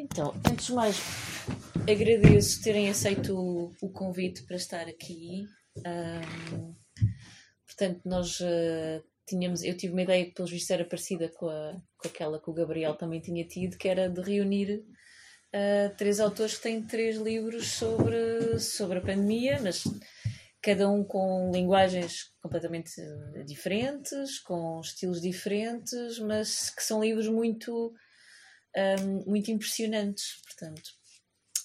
Então, antes de mais, agradeço terem aceito o, o convite para estar aqui. Um, portanto, nós uh, tínhamos, eu tive uma ideia que pelos vistos era parecida com, a, com aquela que o Gabriel também tinha tido, que era de reunir uh, três autores que têm três livros sobre, sobre a pandemia, mas cada um com linguagens completamente diferentes, com estilos diferentes, mas que são livros muito, um, muito impressionantes, portanto.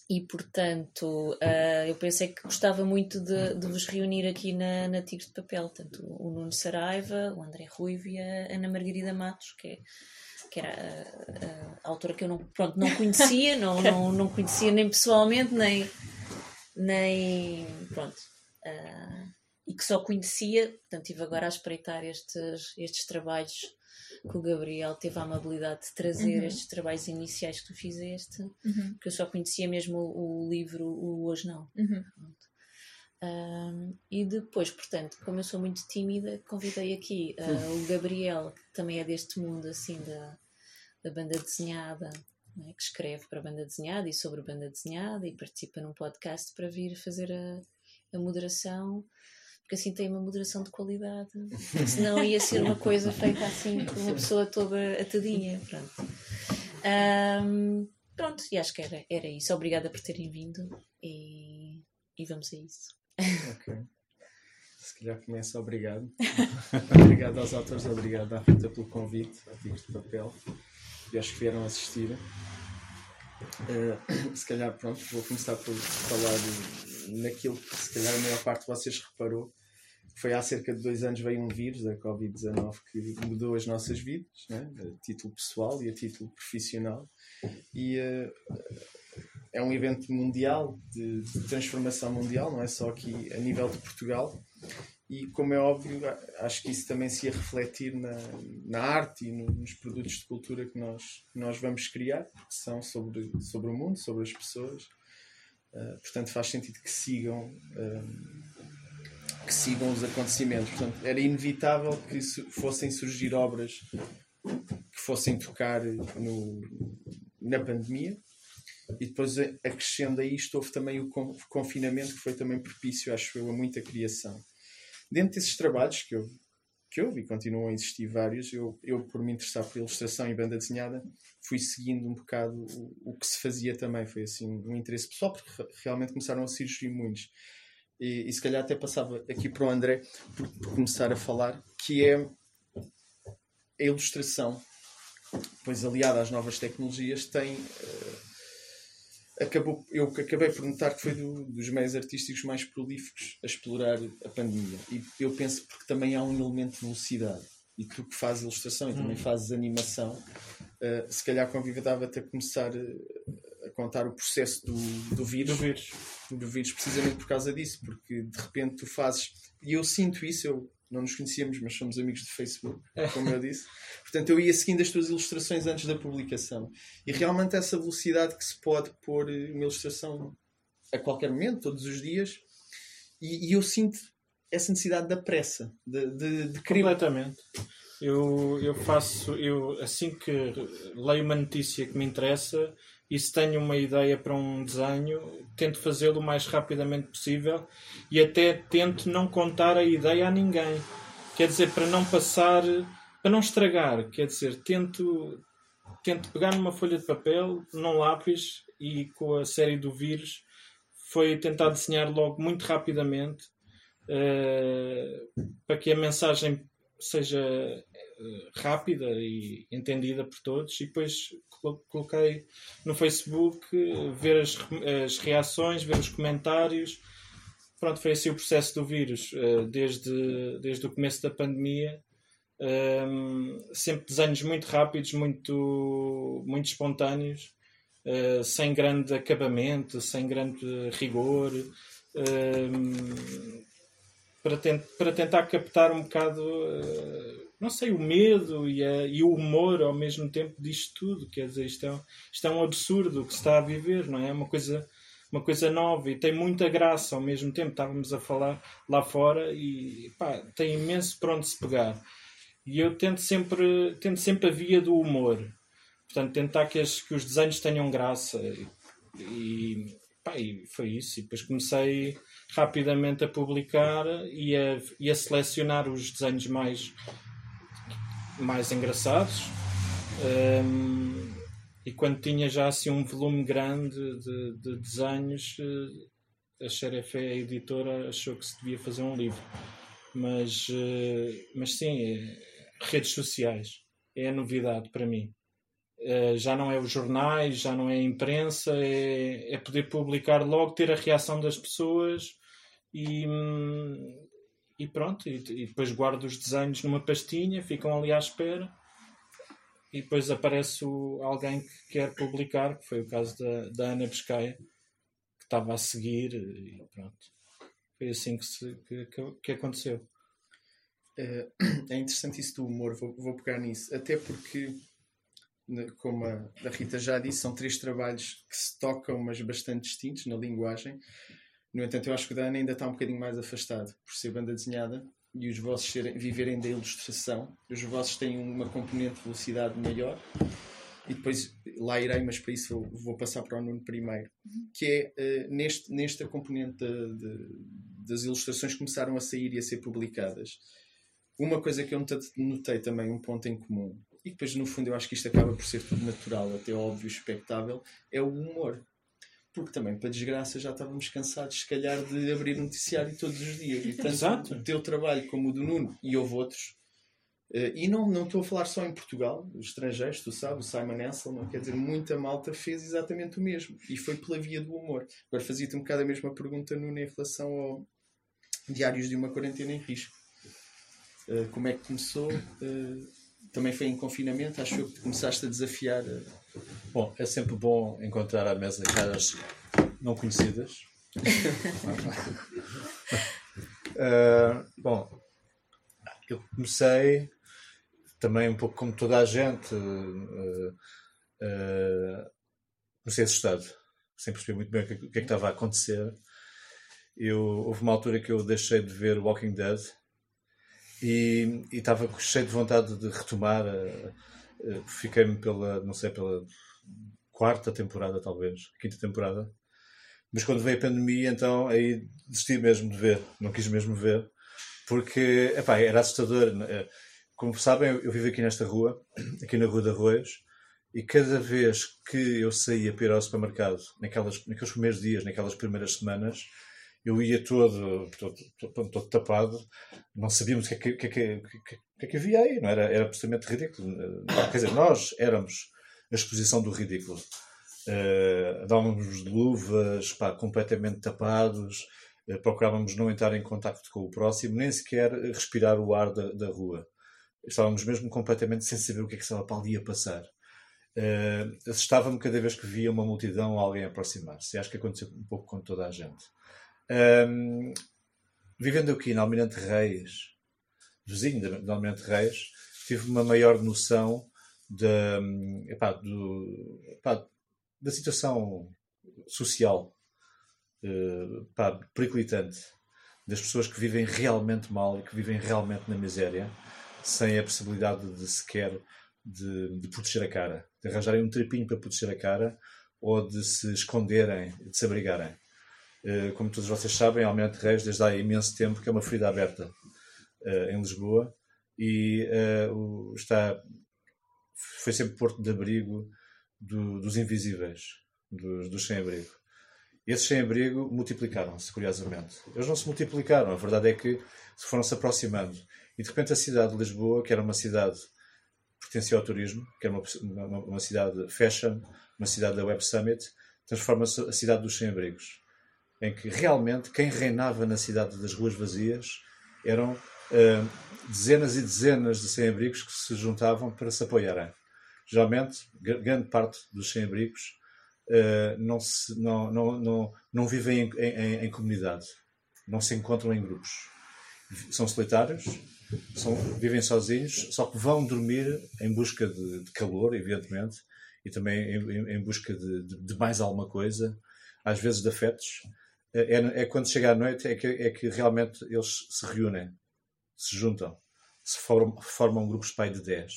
E, portanto, uh, eu pensei que gostava muito de, de vos reunir aqui na, na Tigres de Papel, tanto o Nuno Saraiva, o André Ruivo e a Ana Margarida Matos, que, é, que era a, a, autora que eu não, pronto, não conhecia, não, não, não conhecia nem pessoalmente, nem, nem pronto, uh, e que só conhecia, portanto, estive agora a espreitar estes, estes trabalhos que o Gabriel teve a amabilidade de trazer, uhum. estes trabalhos iniciais que tu fizeste, uhum. que eu só conhecia mesmo o, o livro O Hoje Não. Uhum. Um, e depois, portanto, como eu sou muito tímida, convidei aqui uh, o Gabriel, que também é deste mundo assim da, da banda desenhada, né, que escreve para a banda desenhada e sobre a banda desenhada e participa num podcast para vir fazer a, a moderação, porque assim tem uma moderação de qualidade, senão ia ser uma coisa feita assim com uma pessoa toda atadinha. Pronto. Um, pronto, e acho que era, era isso. Obrigada por terem vindo e, e vamos a isso. Ok. Se calhar começa, obrigado. obrigado aos autores, obrigado à Rita pelo convite, a Tigres de Papel e aos que vieram assistir. Uh, se calhar, pronto, vou começar por falar naquilo que se calhar a maior parte de vocês reparou. Foi há cerca de dois anos veio um vírus, a Covid-19, que mudou as nossas vidas, né? a título pessoal e a título profissional. E uh, é um evento mundial, de, de, transformação mundial, não é só aqui a nível de Portugal. E, como é óbvio, acho que isso também se ia refletir na, na arte e nos produtos de cultura que nós, nós vamos criar, que são sobre, sobre o mundo, sobre as pessoas. Uh, portanto, faz sentido que sigam, uh, que sigam os acontecimentos. Portanto, era inevitável que fossem surgir obras que fossem tocar no, na pandemia. E depois, acrescendo a isto, houve também o confinamento, que foi também propício, acho eu, a muita criação. Dentro desses trabalhos que eu, que eu vi, continuam a existir vários, eu, eu, por me interessar por ilustração e banda desenhada, fui seguindo um bocado o, o que se fazia também. Foi assim um interesse pessoal, porque realmente começaram a surgir muitos. E, e se calhar até passava aqui para o André, por, por começar a falar, que é a ilustração, pois aliada às novas tecnologias, tem. Uh, acabou, eu acabei por notar que foi do, dos meios artísticos mais prolíficos a explorar a pandemia. E eu penso porque também há um elemento de velocidade. E tu que fazes ilustração e também hum. fazes animação, uh, se calhar convidava-te a começar a, a contar o processo do, do vírus. Do vírus. Do vírus, precisamente por causa disso, porque de repente tu fazes. E eu sinto isso, eu não nos conhecíamos, mas somos amigos de Facebook, é. como eu disse. Portanto, eu ia seguindo as tuas ilustrações antes da publicação. E realmente essa velocidade que se pode pôr uma ilustração a qualquer momento, todos os dias, e, e eu sinto essa necessidade da pressa, de, de, de querer. Completamente. Eu, eu faço, eu assim que leio uma notícia que me interessa e se tenho uma ideia para um desenho, tento fazê-lo o mais rapidamente possível e até tento não contar a ideia a ninguém. Quer dizer, para não passar, para não estragar, quer dizer, tento, tento pegar numa folha de papel, num lápis e com a série do vírus foi tentar desenhar logo muito rapidamente uh, para que a mensagem seja uh, rápida e entendida por todos e depois coloquei no Facebook ver as, as reações, ver os comentários. Pronto, foi assim o processo do vírus uh, desde, desde o começo da pandemia. Um, sempre desenhos muito rápidos muito, muito espontâneos uh, sem grande acabamento sem grande rigor. Um, para, tent, para tentar captar um bocado, uh, não sei, o medo e, a, e, o humor ao mesmo tempo disto tudo. Quer dizer, isto é, isto é um absurdo que se está a viver, não é? É uma coisa, uma coisa nova e tem muita graça ao mesmo tempo. Estávamos a falar lá fora e pá, tem imenso para onde se pegar. E eu tento sempre, tento sempre a via do humor. Portanto, tentar que, as, que os desenhos tenham graça. E, pá, e foi isso. E depois comecei rapidamente a publicar e a, e a selecionar os desenhos mais, mais engraçados. Um, e quando tinha já assim um volume grande de, de desenhos, eh, a Xerefe, a editora, achou que se devia fazer um livro. Mas, eh, mas sim, é, redes sociais é a novidade para mim. Já não é os jornais, já não é a imprensa, é, é poder publicar logo, ter a reação das pessoas e, hum, e pronto. E, e, depois guardo os desenhos numa pastinha, ficam ali à espera e depois aparece o, alguém que quer publicar, que foi o caso da, da Ana Pescaia, que estava a seguir e pronto. Foi assim que, se, que, que aconteceu. É, é interessante isso do humor, vou, vou pegar nisso, até porque como a, Rita já disse, são três trabalhos que se tocam, mas bastante distintos na linguagem. No entanto, eu acho que o da Ana ainda está um bocadinho mais afastado por ser banda desenhada e os vossos serem, viverem da ilustração. Os vossos têm uma componente de velocidade maior. E depois lá irei, mas para isso vou, vou passar para o Nuno primeiro. Que é uh, neste, nesta componente de, de, das ilustrações que começaram a sair e a ser publicadas. Uma coisa que eu notei também, um ponto em comum, e depois no fundo eu acho que isto acaba por ser tudo natural, até óbvio, expectável, é o humor. Porque também, para desgraça, já estávamos cansados, se calhar, de abrir noticiário todos os dias. E tanto Exato. o teu trabalho como o do Nuno, e houve outros, Uh, e não, não estou a falar só em Portugal, os estrangeiros, tu sabes, o Simon Anselm, quer dizer, muita malta fez exatamente o mesmo. E foi pela via do humor. Agora fazia-te um bocado a mesma pergunta, Nuno, em relação ao Diários de uma Quarentena em Risco. Uh, como é que começou? Uh, também foi em confinamento, acho que começaste a desafiar. Bom, é sempre bom encontrar à mesa caras não conhecidas. uh, bom, eu comecei também um pouco como toda a gente, uh, uh, comecei assustado, sem perceber muito bem o que, o que é que estava a acontecer. Eu, houve uma altura que eu deixei de ver Walking Dead e estava cheio de vontade de retomar. Uh, Fiquei-me pela, não sei, pela quarta temporada, talvez, quinta temporada. Mas quando veio a pandemia, então aí desisti mesmo de ver, não quis mesmo ver, porque epá, era assustador. Eh, como sabem, eu vivo aqui nesta rua, aqui na Rua de Arroios, e cada vez que eu saía para ir ao supermercado, naquelas, naqueles primeiros dias, naquelas primeiras semanas, eu ia todo, todo, todo, todo tapado, não sabíamos o que, é que, que, que, que, que havia aí, não era? Era absolutamente ridículo. Quer dizer, nós éramos a exposição do ridículo. Uh, dávamos de luvas, pá, completamente tapados, uh, procurávamos não entrar em contato com o próximo, nem sequer respirar o ar da, da rua. Estávamos mesmo completamente sem saber o que é que estava para ali a passar. Uh, assustava-me cada vez que via uma multidão ou alguém aproximar-se. Acho que aconteceu um pouco com toda a gente. Um, vivendo aqui na Almirante Reis, vizinho de Almirante Reis, tive uma maior noção da, epá, do, epá, da situação social uh, epá, periclitante das pessoas que vivem realmente mal e que vivem realmente na miséria, sem a possibilidade de sequer de, de proteger a cara, de arranjarem um tripinho para proteger a cara ou de se esconderem, de se abrigarem. Eh, como todos vocês sabem, Almirante Reis, desde há imenso tempo, que é uma ferida aberta uh, em Lisboa e uh, está, foi sempre porto de abrigo do, dos invisíveis, dos, dos sem-abrigo. Esses sem-abrigo multiplicaram-se, curiosamente. Eles não se multiplicaram, a verdade é que se foram se aproximando. E de repente a cidade de Lisboa, que era uma cidade que pertencia ao turismo, que era uma, uma, uma cidade fashion, uma cidade da Web Summit, transforma-se a cidade dos sem-abrigos em que realmente quem reinava na cidade das ruas vazias eram uh, dezenas e dezenas de sem-abrigos que se juntavam para se apoiarem. Geralmente, grande parte dos sem-abrigos uh, não, não, não, não, não vivem em, em, em, comunidade, não se encontram em grupos. São solitários, são, vivem sozinhos, só que vão dormir em busca de, de calor, evidentemente, e também em, em busca de, de, de mais alguma coisa, às vezes de afetos, é, é, é, quando chega à noite é que, é que realmente eles se reúnem, se juntam, se formam, formam grupos pai de 10.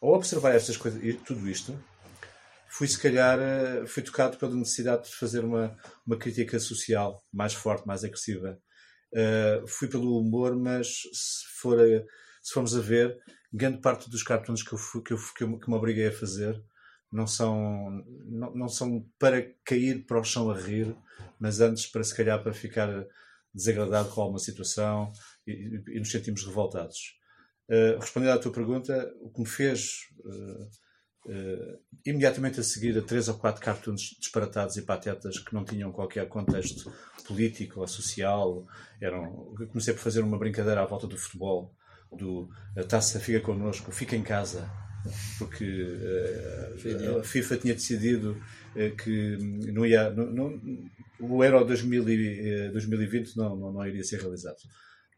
Ao observar estas coisas, tudo isto, fui se calhar eh, fui tocado pela necessidade de fazer uma, uma crítica social mais forte, mais agressiva. Uh, fui pelo humor, mas se, for a, se formos a ver, grande parte dos cartoons que eu, que, eu, que, eu, que me obriguei a fazer não são, não, não são para cair para o chão a rir, mas antes para se calhar para ficar desagradado com alguma situação e, e nos sentimos revoltados. Uh, respondendo à tua pergunta, o que me fez uh, uh, imediatamente a seguir a três ou quatro cartoons disparatados e patetas que não tinham qualquer contexto político ou social, eram, comecei por fazer uma brincadeira à volta do futebol, do a taça fica connosco, fica em casa, porque uh, a FIFA tinha decidido uh, que não ia, não, não, o Euro 2000 e, 2020 não, não, não, iria ser realizado.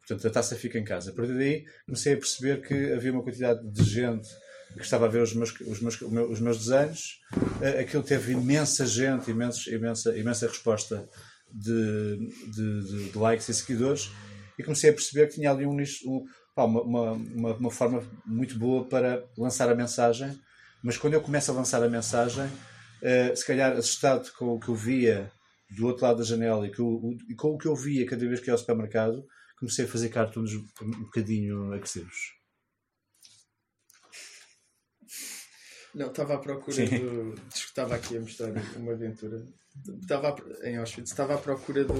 Portanto, a taça fica em casa. A partir daí, comecei a perceber que havia uma quantidade de gente que estava a ver os meus, os meus, os meus desenhos. Uh, aquilo teve imensa gente, imensa, imensa, imensa resposta de, de, de, de likes e seguidores. E comecei a perceber que tinha ali um nicho, um, uma, uma, uma, forma muito boa para lançar a mensagem, mas quando eu começo a lançar a mensagem, uh, se calhar assustado com o que eu via do outro lado da janela e com, o, e com o que eu via cada vez que ia ao supermercado, comecei a fazer cartoons um bocadinho agressivos. Não, estava à procura Sim. do. Estava aqui a mostrar uma aventura. Estava em Auschwitz, estava à procura do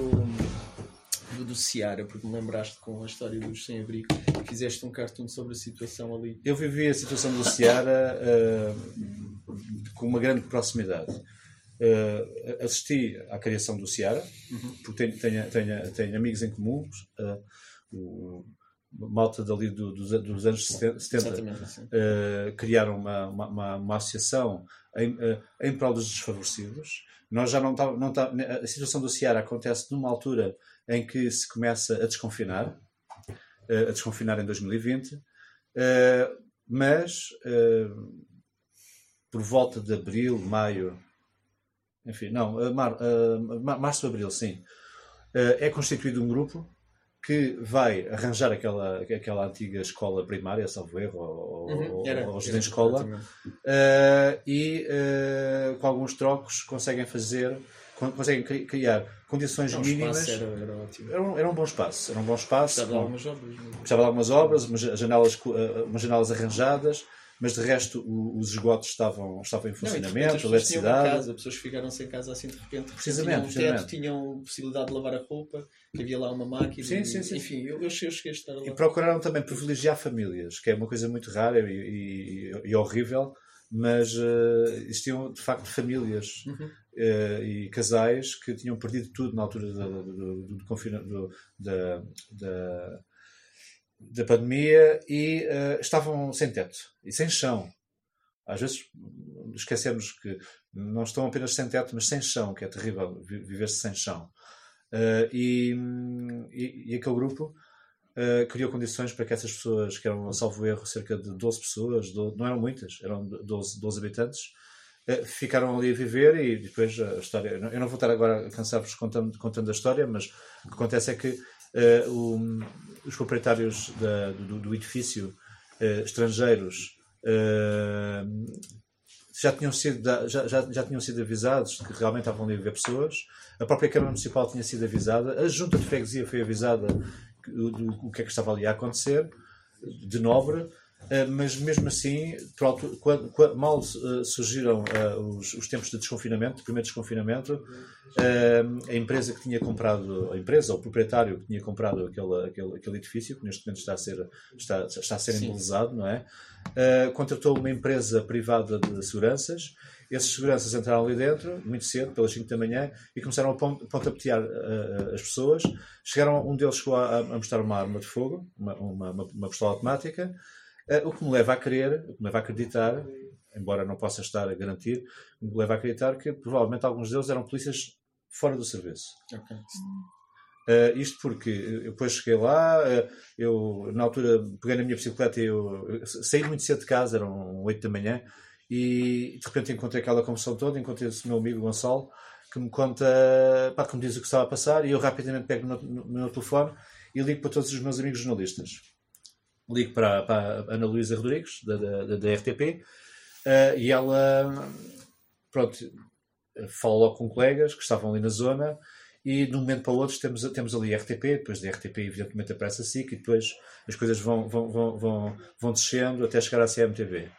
do, do Ciara, porque me lembraste com a história dos sem-abrigo, fizeste um cartoon sobre a situação ali. Eu vivi a situação do Ciara uh, com uma grande proximidade. Uh, assisti à criação do Ciara, uhum. porque tenho, tenho, tenho, tenho, amigos em comum, uh, o, malta dali do, dos, dos, anos 70, uh, criaram uma, uma, uma, associação em, em prol dos desfavorecidos. Nós já não tá, não tá, a situação do Ciara acontece numa altura em que se começa a desconfinar, eh, a desconfinar em 2020, eh, mas eh, por volta de abril, maio, enfim, não, mar, março, abril, sim, é constituído um grupo que vai arranjar aquela, aquela antiga escola primária, salvo erro, ou, uhum, era, ou era, escola, uh, e uh, com alguns trocos conseguem fazer conseguem criar condições um mínimas. Era, era, ótimo. Era, um, era um bom espaço. Era um bom espaço. Precisava de algumas obras. Precisava de algumas obras, umas janelas, eh, umas janelas arranjadas, mas de resto os esgotos estavam, estavam em funcionamento, não, a eletricidade. Casa, pessoas ficaram sem casa assim de repente. Precisamente. Tinham um teto, tinham possibilidade de lavar a roupa, havia lá uma máquina. Sim, sim, sim. Enfim, eu, eu, cheguei a estar lá. E procuraram também privilegiar famílias, que é uma coisa muito rara e, e, e horrível mas uh, existiam de facto famílias uhum. Uh, e casais que tinham perdido tudo na altura do, do, do, da, da, da, pandemia e uh, estavam sem teto e sem chão. Às vezes esquecemos que não estão apenas sem teto, mas sem chão, que é terrível viver-se sem chão. E, e, e aquele grupo uh, criou condições para que essas pessoas, que eram, salvo erro, cerca de 12 pessoas, 12, não eram muitas, eram 12, 12 habitantes, uh, ficaram ali a viver e depois a história. Eu não vou estar agora a cansar-vos contando, contando a história, mas o que acontece é que uh, o, os proprietários da, do, do, edifício estrangeiros já tinham sido já, já, já tinham sido avisados que realmente estavam ali a viver pessoas a própria Câmara Municipal tinha sido avisada a Junta de Freguesia foi avisada do, o que é que estava ali a acontecer, de nobre, eh, mas mesmo assim, pronto, quando, quando, mal uh, surgiram uh, os, os, tempos de desconfinamento, de primeiro desconfinamento, uh, a empresa que tinha comprado, a empresa, o proprietário que tinha comprado aquele, aquele, aquele edifício, que neste momento está a ser, está, está a ser embelezado, não é? contratou uma empresa privada de seguranças esses seguranças entraram ali dentro, muito cedo, pelas 5 da manhã, e começaram a pontapetear uh, as pessoas. Chegaram, um deles chegou a, a mostrar uma arma de fogo, uma, uma, uma pistola automática, uh, o que me leva a crer, o que me leva a acreditar, embora não possa estar a garantir, me leva a acreditar que provavelmente alguns deles eram polícias fora do serviço. Okay. Uh, isto porque eu depois cheguei lá, uh, eu na altura peguei na minha bicicleta e eu, eu saí muito cedo de casa, eram 8 da manhã, e de repente encontrei aquela confusão toda, encontrei esse meu amigo Gonçalo, que me conta, pá, que me diz o que estava a passar, e eu rapidamente pego no, no, no meu telefone e ligo para todos os meus amigos jornalistas. Ligo para, para a Ana Luísa Rodrigues, da, da, da RTP, uh, e ela pronto, falo logo com colegas que estavam ali na zona e de um momento para o outro temos, temos ali RTP, depois da RTP evidentemente aparece a SIC e depois as coisas vão, vão, vão, vão, vão descendo até chegar à CMTV.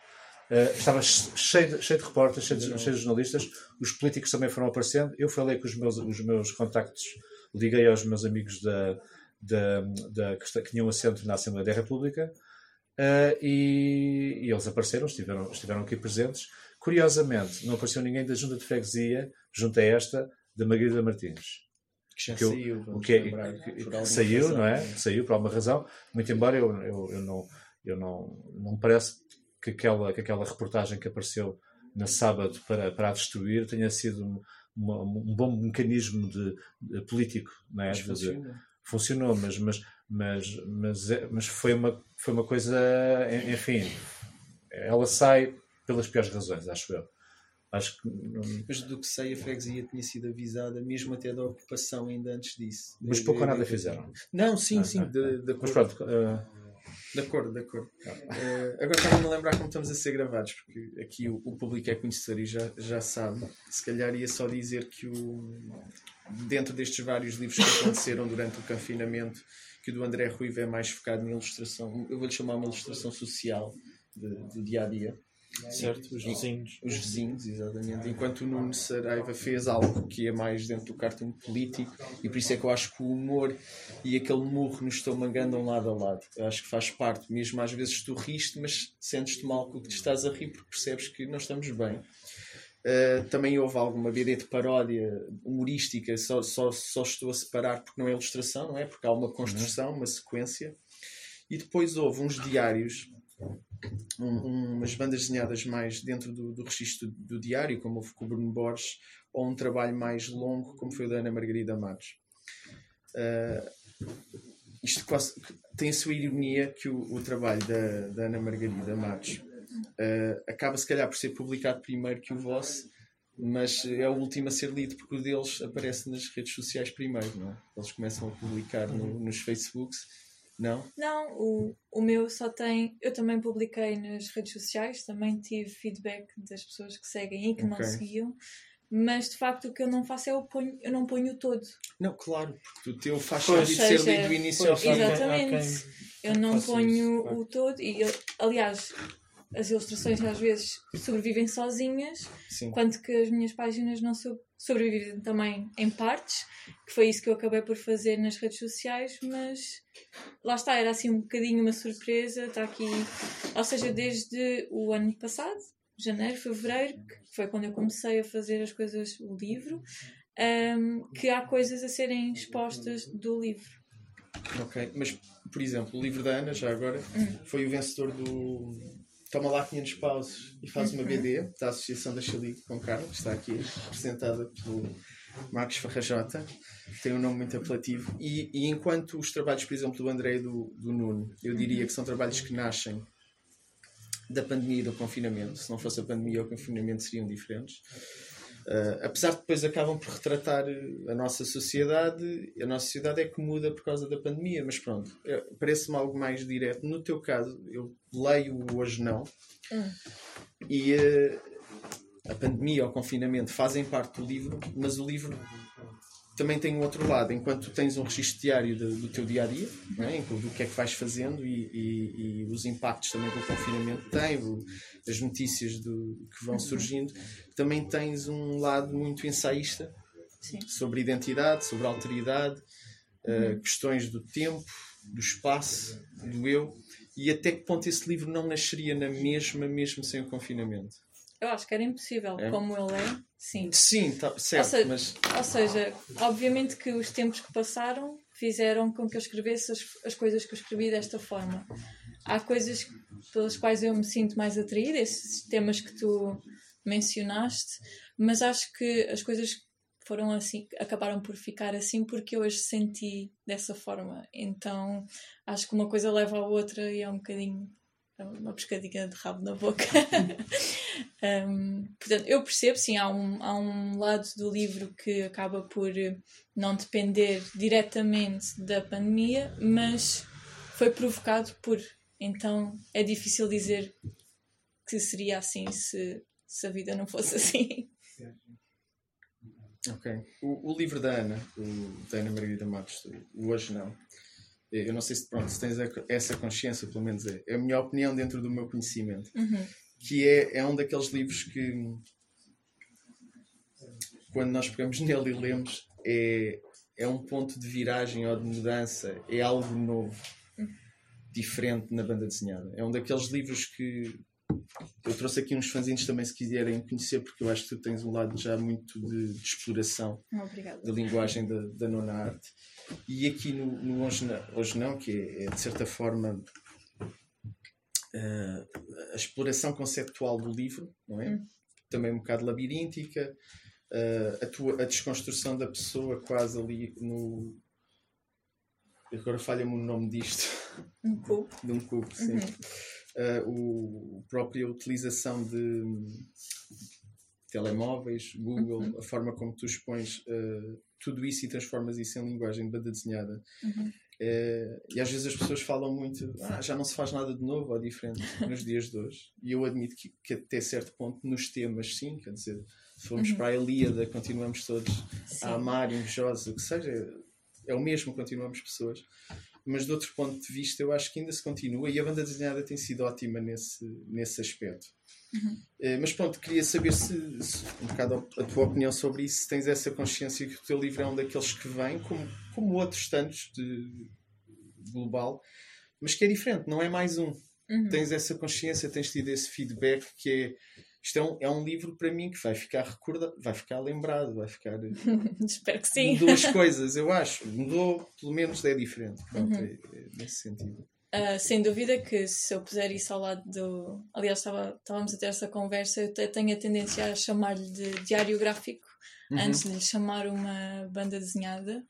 Uh, estava cheio de, cheio de repórteres, cheio de, cheio de, jornalistas, os políticos também foram aparecendo. Eu falei com os meus, os meus contactos, liguei aos meus amigos da, da, da, que, tinham assento na Assembleia da República uh, e, e, eles apareceram, estiveram, estiveram aqui presentes. Curiosamente, não apareceu ninguém da Junta de Freguesia, junto a esta, da Margarida Martins. Que já que eu, saiu, o que, é, que, que saiu, razão, não é? Saiu por alguma razão, muito embora eu, eu, eu não, eu não, não me parece que aquela, que aquela reportagem que apareceu na sábado para, para a destruir tenha sido um, um bom mecanismo de, de político, não é? Mas funciona. Funcionou, mas, mas, mas, mas, é, mas foi, uma, foi uma coisa, enfim, ela sai pelas piores razões, acho eu. Acho que. Mas do que sei, a freguesia tinha sido avisada, mesmo até da ocupação, ainda antes disso. Mas pouco ou nada fizeram. Não, sim, Ah, sim. ah, de, de Mas acordo, pronto, uh, de acordo. De acordo. Eh, agora estava-me a lembrar como estamos a ser gravados, porque aqui o, o público é conhecedor e já, já sabe. Se calhar ia só dizer que o, dentro destes vários livros que aconteceram durante o confinamento, que o do André Ruivo é mais focado na ilustração, eu vou-lhe chamar uma ilustração social de- do dia a dia. Certo? Os vizinhos. Os vizinhos, exatamente. Enquanto o Nuno Saraiva fez algo que é mais dentro do cartoon político, e por isso é que eu acho que o humor e aquele murro no estômago andam lado a lado. Eu acho que faz parte, mesmo às vezes tu riste, mas sentes-te mal com o que te estás a rir porque percebes que não estamos bem. Uh, também houve alguma BD de paródia humorística, só, só, só estou a separar porque não é ilustração, não é? Porque há uma construção, uma sequência. E depois houve uns diários um- umas bandas desenhadas mais dentro do, do registro do, do diário, como houve com o Bruno Borges, ou um trabalho mais longo, como foi o da Ana Margarida Matos. Ah, isto quase tem a sua ironia que o, o trabalho da, da Ana Margarida Matos ah, acaba se calhar por ser publicado primeiro que o vosso, mas é o último a ser lido porque o deles aparece nas redes sociais primeiro, não é? Eles começam a publicar no- nos Facebooks. Não? Não, o, o meu só tem. Eu também publiquei nas redes sociais, também tive feedback das pessoas que seguem e que não Ok. seguiam, mas de facto o que eu não faço é eu, ponho, eu não ponho o todo. Não, claro, porque o teu faz Pois. sentido ser Seja- lido do início ao fim. há Exatamente. quem- Eu não faço ponho isso, o todo e eu, aliás, as ilustrações às vezes sobrevivem sozinhas, Sim. enquanto que as minhas páginas não so- sobrevivem também em partes, que foi isso que eu acabei por fazer nas redes sociais, mas lá está, era assim um bocadinho uma surpresa, está aqui, ou seja, desde o ano passado, janeiro, fevereiro, que foi quando eu comecei a fazer as coisas, o livro, hum, que há coisas a serem expostas do livro. Ok, mas por exemplo, o livro da Ana, já agora, Hum. foi o vencedor do Toma lá 500 pausos e faz uma. BD da Associação da Chalique com Carlos, que está aqui representada pelo Marcos Farrajota, tem um nome muito apelativo. E, e enquanto os trabalhos, por exemplo, do André e do, do Nuno, eu diria que são trabalhos que nascem da pandemia e do confinamento. Se não fosse a pandemia o confinamento seriam diferentes. Uh, apesar de depois acabam por retratar uh, a nossa sociedade, a nossa sociedade é que muda por causa da pandemia, mas pronto, é- parece-me algo mais direto. No teu caso, eu leio hoje não, Hum. e uh, a pandemia ou o confinamento fazem parte do livro, mas o livro também tem um outro lado, enquanto tu tens um registro diário do, do teu dia a dia, né, do que é que vais fazendo e, e- e os impactos também que o confinamento tem, as notícias do, que vão surgindo, também tens um lado muito ensaísta Sim. sobre identidade, sobre alteridade, Uhum. questões do tempo, do espaço, do eu, e até que ponto esse livro não nasceria na mesma, mesmo sem o confinamento. Eu acho que era impossível, É? como ele é, sim. Sim, tá, certo, Ou seja, mas Ou seja, obviamente que os tempos que passaram fizeram com que eu escrevesse as, as coisas que eu escrevi desta forma. Há coisas pelas quais eu me sinto mais atraída, esses temas que tu mencionaste, mas acho que as coisas foram assim, acabaram por ficar assim porque eu as senti dessa forma. Então acho que uma coisa leva à outra e é um bocadinho uma pescadinha de rabo na boca. Um, portanto, eu percebo, sim, há um, há um lado do livro que acaba por eh, não depender diretamente da pandemia, mas foi provocado por. Então é difícil dizer que seria assim se, se a vida não fosse assim. Ok. O, o livro da Ana, o, da Ana Margarida Matos, Hoje Não, eu não sei se, pronto, se tens a- essa consciência, pelo menos é, é a minha opinião dentro do meu conhecimento, Uhum. que é, é um daqueles livros que, quando nós pegamos nele e lemos, é, é um ponto de viragem ou de mudança, é algo novo, diferente na banda desenhada. É um daqueles livros que eu trouxe aqui uns fanzinhos também, se quiserem conhecer, porque eu acho que tu tens um lado já muito de, de exploração Obrigada. da linguagem da, da nona arte. E aqui no, no Hoje, Não, Hoje Não, que é, é, de certa forma eh, a exploração conceptual do livro, não é? Hum. Também um bocado labiríntica, eh, a, tua, a desconstrução da pessoa quase ali no. Agora falha-me o nome disto, Um cubo. de um cubo, sim. Uhum. Uh, o, a própria utilização de telemóveis, Google, Uhum. a forma como tu expões uh, tudo isso e transformas isso em linguagem de banda desenhada. Uhum. Uh, e às vezes as pessoas falam muito, ah, já não se faz nada de novo ou diferente nos dias de hoje. E eu admito que, que até certo ponto nos temas, sim, quer dizer, se formos Uhum. para a Ilíada, continuamos todos Sim. a amar, invejosos, o que seja, é o mesmo, continuamos pessoas. Mas de outro ponto de vista, eu acho que ainda se continua e a banda desenhada tem sido ótima nesse, nesse aspecto. Uhum. Eh, mas pronto, queria saber se, se- um bocado a tua opinião sobre isso, se tens essa consciência que o teu livro é um daqueles que vem, como, como outros tantos de global, mas que é diferente, não é mais um Uhum. tens essa consciência, tens tido esse feedback que é isto é um, é um livro para mim que vai ficar recordado, vai ficar lembrado, vai ficar Espero que sim. duas coisas, eu acho. Mudou, pelo menos é diferente. Pronto, Uhum. é- é nesse sentido. Ah, sem dúvida que se eu puser isso ao lado do. Aliás, estava, estávamos a ter essa conversa, eu te- tenho a tendência a chamar-lhe de diário gráfico Uhum. antes de lhe chamar uma banda desenhada.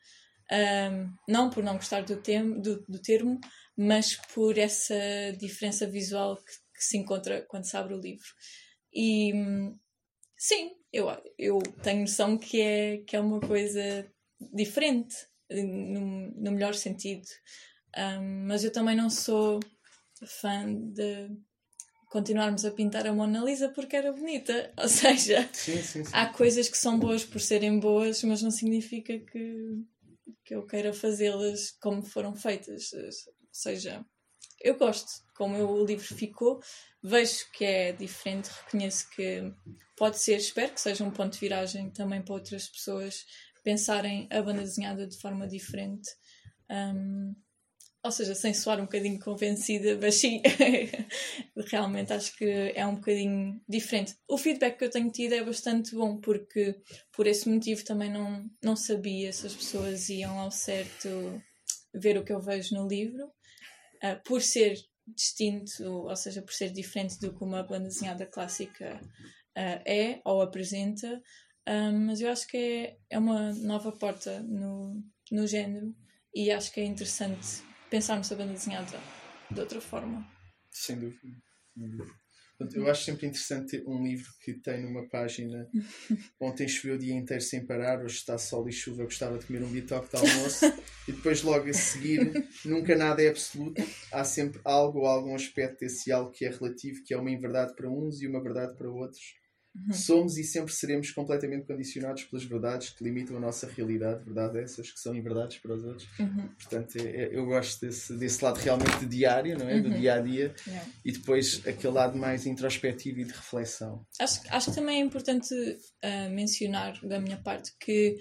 Ahm, não por não gostar do, tem, do, do termo, mas por essa diferença visual que, que se encontra quando se abre o livro. E sim, eu, eu tenho noção que é, que é uma coisa diferente, no, no melhor sentido. Um, mas eu também não sou fã de continuarmos a pintar a Mona Lisa porque era bonita. Ou seja, Sim, sim, sim. há coisas que são boas por serem boas, mas não significa que, que eu queira fazê-las como foram feitas. Ou seja, eu gosto como o livro ficou, vejo que é diferente, reconheço que pode ser, espero que seja um ponto de viragem também para outras pessoas pensarem a banda desenhada de forma diferente. Um, ou seja, sem soar um bocadinho convencida, mas sim, realmente acho que é um bocadinho diferente. O feedback que eu tenho tido é bastante bom, porque por esse motivo também não, não sabia se as pessoas iam ao certo ver o que eu vejo no livro, Ah, por ser distinto, ou seja, por ser diferente do que uma banda desenhada clássica ah, é ou apresenta. Ah, mas eu acho que é, é uma nova porta no, no género e acho que é interessante pensarmos a banda desenhada de outra forma. Sem dúvida. Portanto, eu acho sempre interessante ter um livro que tem numa página ontem choveu o dia inteiro sem parar, hoje está sol e chuva, eu gostava de comer um bitoque de almoço e depois logo a seguir nunca nada é absoluto, há sempre algo ou algum aspecto desse algo que é relativo, que é uma inverdade para uns e uma verdade para outros. Somos e sempre seremos completamente condicionados pelas verdades que limitam a nossa realidade, verdade essas que são inverdades para os outros. Uhum. Portanto, é- é- eu gosto desse, desse lado realmente de diário, não é? Do Uhum. dia a dia Yeah. e depois aquele lado mais introspectivo e de reflexão. Acho, acho que também é importante ah, mencionar da minha parte que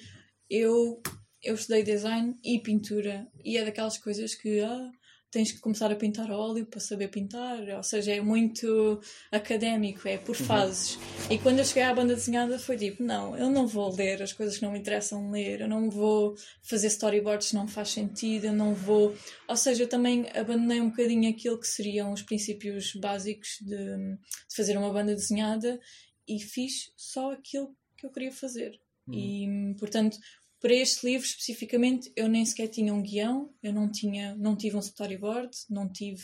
eu, eu estudei design e pintura e é daquelas coisas que ah, tens que começar a pintar óleo para saber pintar, ou seja, é muito académico, é por fases. E quando eu cheguei à banda desenhada foi tipo, não, eu não vou ler as coisas que não me interessam ler, eu não vou fazer storyboards não faz sentido, eu não vou. Ou seja, eu também abandonei um bocadinho aquilo que seriam os princípios básicos de, de fazer uma banda desenhada e fiz só aquilo que eu queria fazer. E, portanto, para este livro especificamente, eu nem sequer tinha um guião, eu não, tinha, não tive um storyboard, não tive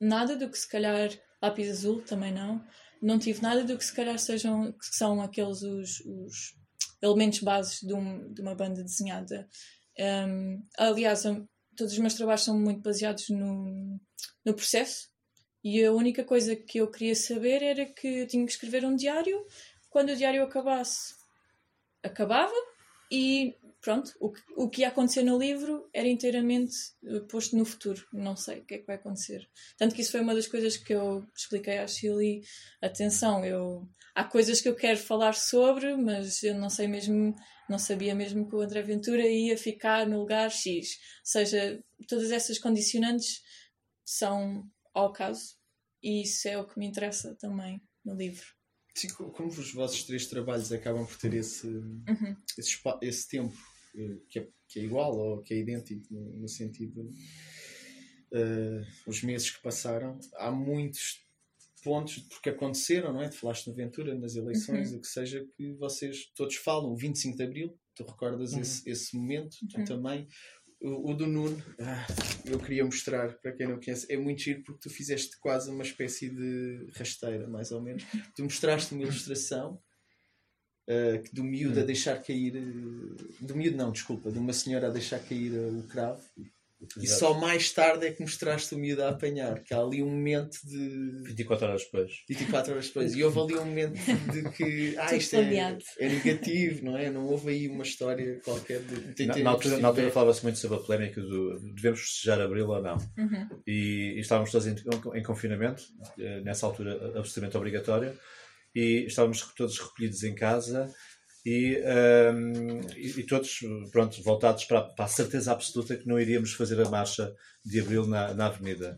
nada do que se calhar lápis azul, também não. Não tive nada do que se calhar sejam, que são aqueles os, os elementos bases de, um- de uma banda desenhada. Um, aliás, todos os meus trabalhos são muito baseados no, no processo e a única coisa que eu queria saber era que eu tinha que escrever um diário. Quando o diário acabasse, acabava e pronto, o que, o que ia acontecer no livro era inteiramente eh, posto no futuro. Não sei o que é que vai acontecer. Tanto que isso foi uma das coisas que eu expliquei à Chile. Atenção, eu, há coisas que eu quero falar sobre, mas eu não sei mesmo, não sabia mesmo que o André Ventura ia ficar no lugar X. Ou seja, todas essas condicionantes são ao caso e isso é o que me interessa também no livro. Sim, como os vossos três trabalhos acabam por ter esse, Uhum. esse, esse tempo eh, que é, que é igual ou que é idêntico no, no sentido eh, os meses que passaram há muitos pontos porque aconteceram não é tu falaste no Ventura nas eleições Uhum. o que seja que vocês todos falam o 25 de Abril tu recordas Uhum. esse, esse momento tu Uhum. também o, o do Nuno ah, eu queria mostrar para quem não conhece é muito giro porque tu fizeste quase uma espécie de rasteira mais ou menos. Tu mostraste uma ilustração uh, do miúdo a deixar cair uh, do miúdo não, desculpa, de uma senhora a deixar cair o cravo e Exato. só mais tarde é que mostraste o miúdo a apanhar que há ali um momento de 24 horas depois. 24 horas depois e houve ali um momento de que ah, isto é, é negativo, não é? Não houve aí uma história qualquer de, Na, de- na altura, na altura falava-se muito sobre a polémica do devemos festejar Abril ou não. Uhum. E, e estávamos todos em, em confinamento, eh, nessa altura absolutamente obrigatório, e estávamos todos recolhidos em casa e, ehm, e, e todos pronto, voltados para, para a certeza absoluta que não iríamos fazer a marcha de Abril na, na Avenida.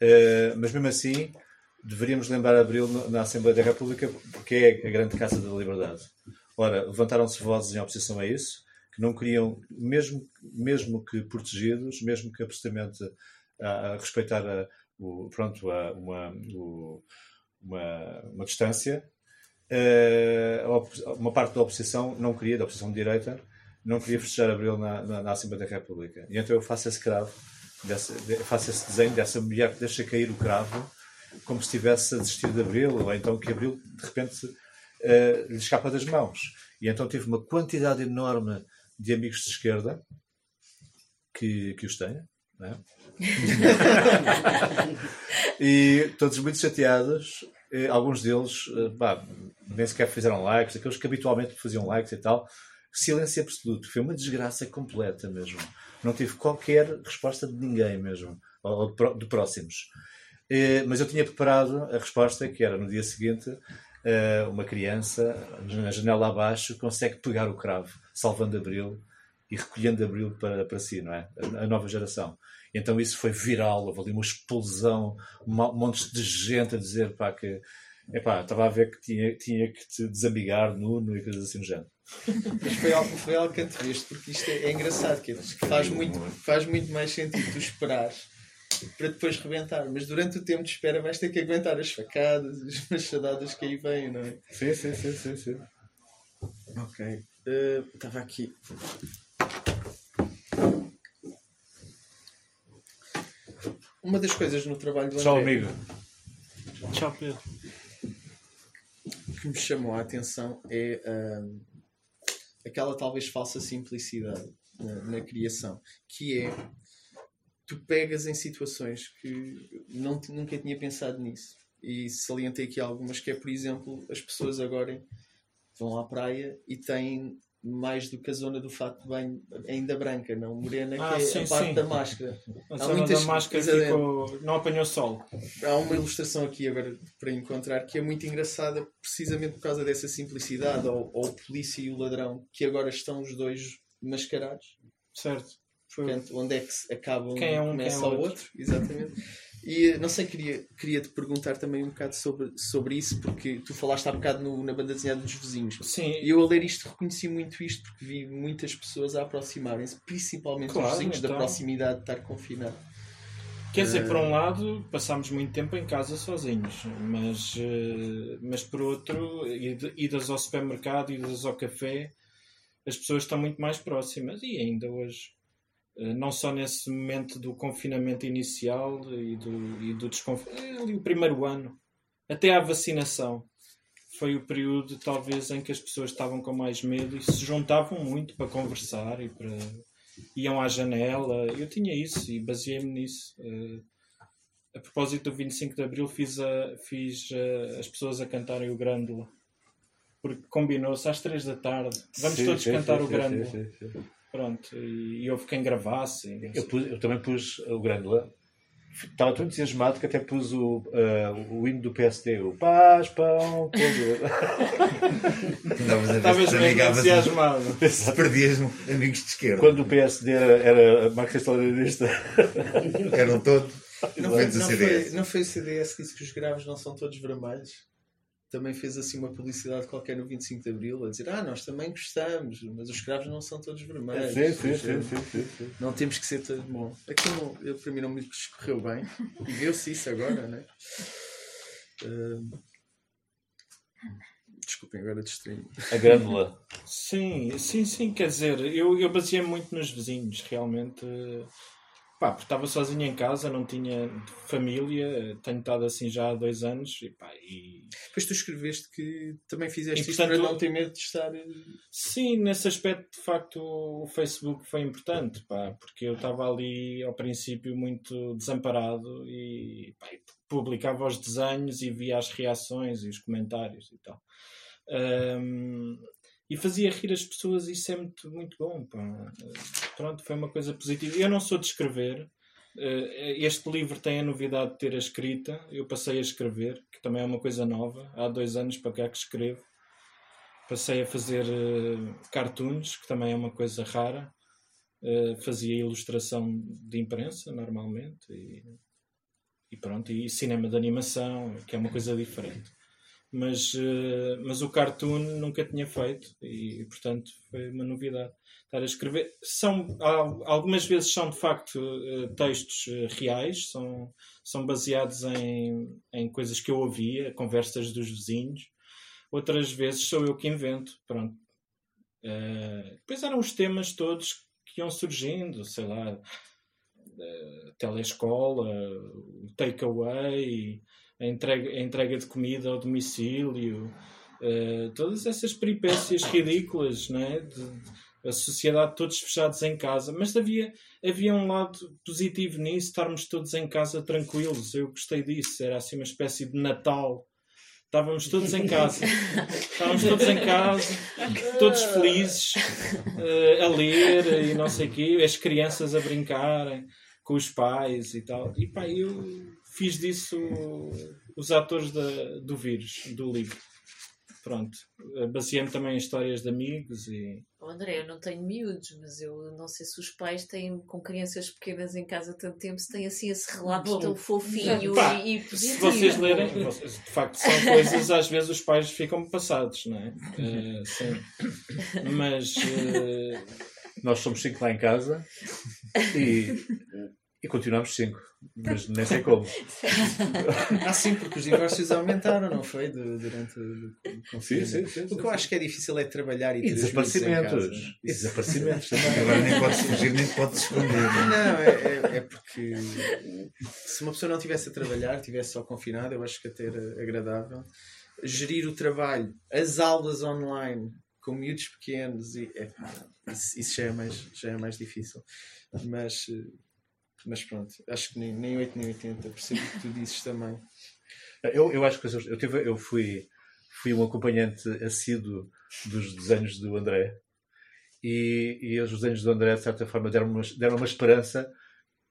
Eh, mas mesmo assim, deveríamos lembrar Abril na Assembleia da República, porque é a grande Casa da Liberdade. Ora, levantaram-se vozes em oposição a isso, que não queriam, mesmo, mesmo que protegidos, mesmo que absolutamente a, a respeitar a, o, pronto, a, uma, o- uma, uma distância, uma parte da oposição não queria, da oposição de direita, não queria festejar Abril na, na, na Assembleia da República. E então eu faço esse cravo, dessa, faço esse desenho dessa mulher que deixa cair o cravo, como se estivesse a desistir de Abril, ou então que Abril, de repente, eh, lhe escapa das mãos. E então tive uma quantidade enorme de amigos de esquerda, que, que os tenho, não é? e todos muito chateados. Eh, Alguns deles eh, nem sequer fizeram likes, aqueles que habitualmente faziam likes e tal. Silêncio absoluto. Foi uma desgraça completa mesmo. Não tive qualquer resposta de ninguém mesmo, ou de pró- de próximos. Eh, Mas eu tinha preparado a resposta, que era no dia seguinte, uma criança, na janela abaixo, consegue pegar o cravo, salvando Abril e recolhendo Abril para, para si, não é? A nova geração. Então isso foi viral, houve ali uma explosão, um mo- montes de gente a dizer pá, que epá, estava a ver que tinha, tinha que te desamigar, Nuno e coisas assim do género. Mas foi algo, foi algo que anteveste, porque isto é, é engraçado, que faz muito, faz muito mais sentido tu esperares para depois rebentar, mas durante o tempo de espera vais ter que aguentar as facadas, as machadadas que aí vêm, não é? Sim, sim, sim, sim. sim. Ok. Eh, Estava aqui. Uma das coisas no trabalho do Tchau, André amigo. Tchau, Pedro. que me chamou a atenção é ahm, aquela talvez falsa simplicidade na, na criação, que é tu pegas em situações que não, nunca tinha pensado nisso. E salientei aqui algumas, que é, por exemplo, as pessoas agora vão à praia e têm mais do que a zona do fato de banho ainda branca, não morena, Ah, que é sim, a parte sim. da máscara. A Há zona muitas da máscara ficou... não apanhou sol. Há uma ilustração aqui agora para encontrar que é muito engraçada precisamente por causa dessa simplicidade, ou, ou o polícia e o ladrão, que agora estão os dois mascarados. Certo. Portanto, onde é que acabam Quem é um, começa quem é o o outro. Exatamente. E não sei, queria, queria te perguntar também um bocado sobre, sobre isso, porque tu falaste há bocado no- na banda desenhada dos vizinhos. Sim, E eu a ler isto reconheci muito isto, porque vi muitas pessoas a aproximarem-se, principalmente Claro, os vizinhos, da então. proximidade de estar confinado. Quer dizer, por um lado, passámos muito tempo em casa sozinhos, mas, eh, mas por outro, id- idas ao supermercado, idas ao café, as pessoas estão muito mais próximas e ainda hoje. Eh, Não só nesse momento do confinamento inicial e do, e do desconfinamento, ali o primeiro ano, até à vacinação. Foi o período, talvez, em que as pessoas estavam com mais medo e se juntavam muito para conversar e para, iam à janela. Eu tinha isso e baseei-me nisso. Eh, a propósito do 25 de Abril, fiz, a- fiz eh, as pessoas a cantarem o Grândola. porque combinou-se às 3 da tarde. Vamos Sim, todos sim, cantar sim, o sim, Pronto, e, e houve quem gravasse. Eu, pus- eu também pus o grande lá. Estava tão entusiasmado que até pus o, ah, o hino do PSD, o Paz, Pão, a ver Estavas se amigavas entusiasmado. se perdias amigos de esquerda. Quando o PSD era, era marxista-leninista. Eram todos. Não Não foi, não, foi, não foi o CDS que disse que os graves não são todos vermelhos? Também fez assim uma publicidade qualquer no 25 de Abril a dizer ah, nós também gostamos, mas os escravos não são todos vermelhos. Sim, sim, sim, sim, sim, sim. Não temos que ser todos bom. Aquilo eu, para mim não me escorreu bem. E viu-se isso agora, né? Ahm, Desculpem, agora distraí-me. A grânula. Sim, sim, sim, quer dizer, eu, eu baseei muito nos vizinhos, realmente. Pá, estava sozinho em casa, não tinha família, tenho estado assim já há dois anos e pá, e Depois tu escreveste que também fizeste E, isto portanto, para não ter medo de estar. eh, Sim, nesse aspecto, de facto, o Facebook foi importante, pá, porque eu estava ali ao princípio muito desamparado e, pá, publicava os desenhos e via as reações e os comentários e tal. Ahm, e fazia rir as pessoas e isso é muito, muito bom. Pá. Pronto, foi uma coisa positiva. Eu não sou de escrever. Eh, Este livro tem a novidade de ter a escrita. Eu passei a escrever, que também é uma coisa nova. Há dois anos para cá que escrevo. Passei a fazer eh, cartoons, que também é uma coisa rara. Eh, fazia ilustração de imprensa, normalmente. E, e pronto, e cinema de animação, que é uma coisa diferente. Mas, eh, mas o cartoon nunca tinha feito e, portanto, foi uma novidade. Estar a escrever. São, al- algumas vezes são, de facto, eh, textos eh, reais, são, são baseados em, em coisas que eu ouvia, conversas dos vizinhos. Outras vezes sou eu que invento. Pronto. Eh, depois eram os temas todos que iam surgindo, sei lá, eh, telescola, o takeaway, a entrega, a entrega de comida ao domicílio, eh, todas essas peripécias ridículas, não é? De, a sociedade todos fechados em casa, mas havia, havia um lado positivo nisso, estarmos todos em casa tranquilos. Eu gostei disso, era assim uma espécie de Natal. Estávamos todos em casa, estávamos todos em casa, todos felizes, eh, a ler e não sei o quê, as crianças a brincarem com os pais e tal. E pá, eu fiz disso os atores da- do vírus, do livro. Pronto. Eh, Baseei-me também em histórias de amigos e. Oh, André, eu não tenho miúdos, mas eu não sei se os pais têm com crianças pequenas em casa há tanto tempo, se têm assim esse relato Bom. tão fofinho Pá, e, e Se positivo. vocês lerem, vocês, de facto, são coisas, às vezes os pais ficam passados, não é? Eh, sim. Mas. eh, Nós somos cinco lá em casa e, e continuamos cinco. Mas nem sei como. Ah, sim, porque os divórcios aumentaram, não foi? Du- durante o confinamento. O que eu acho que é difícil é trabalhar e, E ter desaparecimentos. casa. E desaparecimentos também. Agora nem podes fugir, nem podes esconder. Não, é, é- é porque se uma pessoa não estivesse a trabalhar, estivesse só confinada, eu acho que até era agradável. Gerir o trabalho, as aulas online com miúdos pequenos, e, é, isso, isso já, é mais, já é mais difícil. Mas, mas pronto, acho que nem, nem 8 nem 80, percebo o que tu dizes também. Eu, eu acho que eu, tive, eu fui, fui um acompanhante assíduo dos desenhos do André e, e os desenhos do André, de certa forma, deram uma, deram uma esperança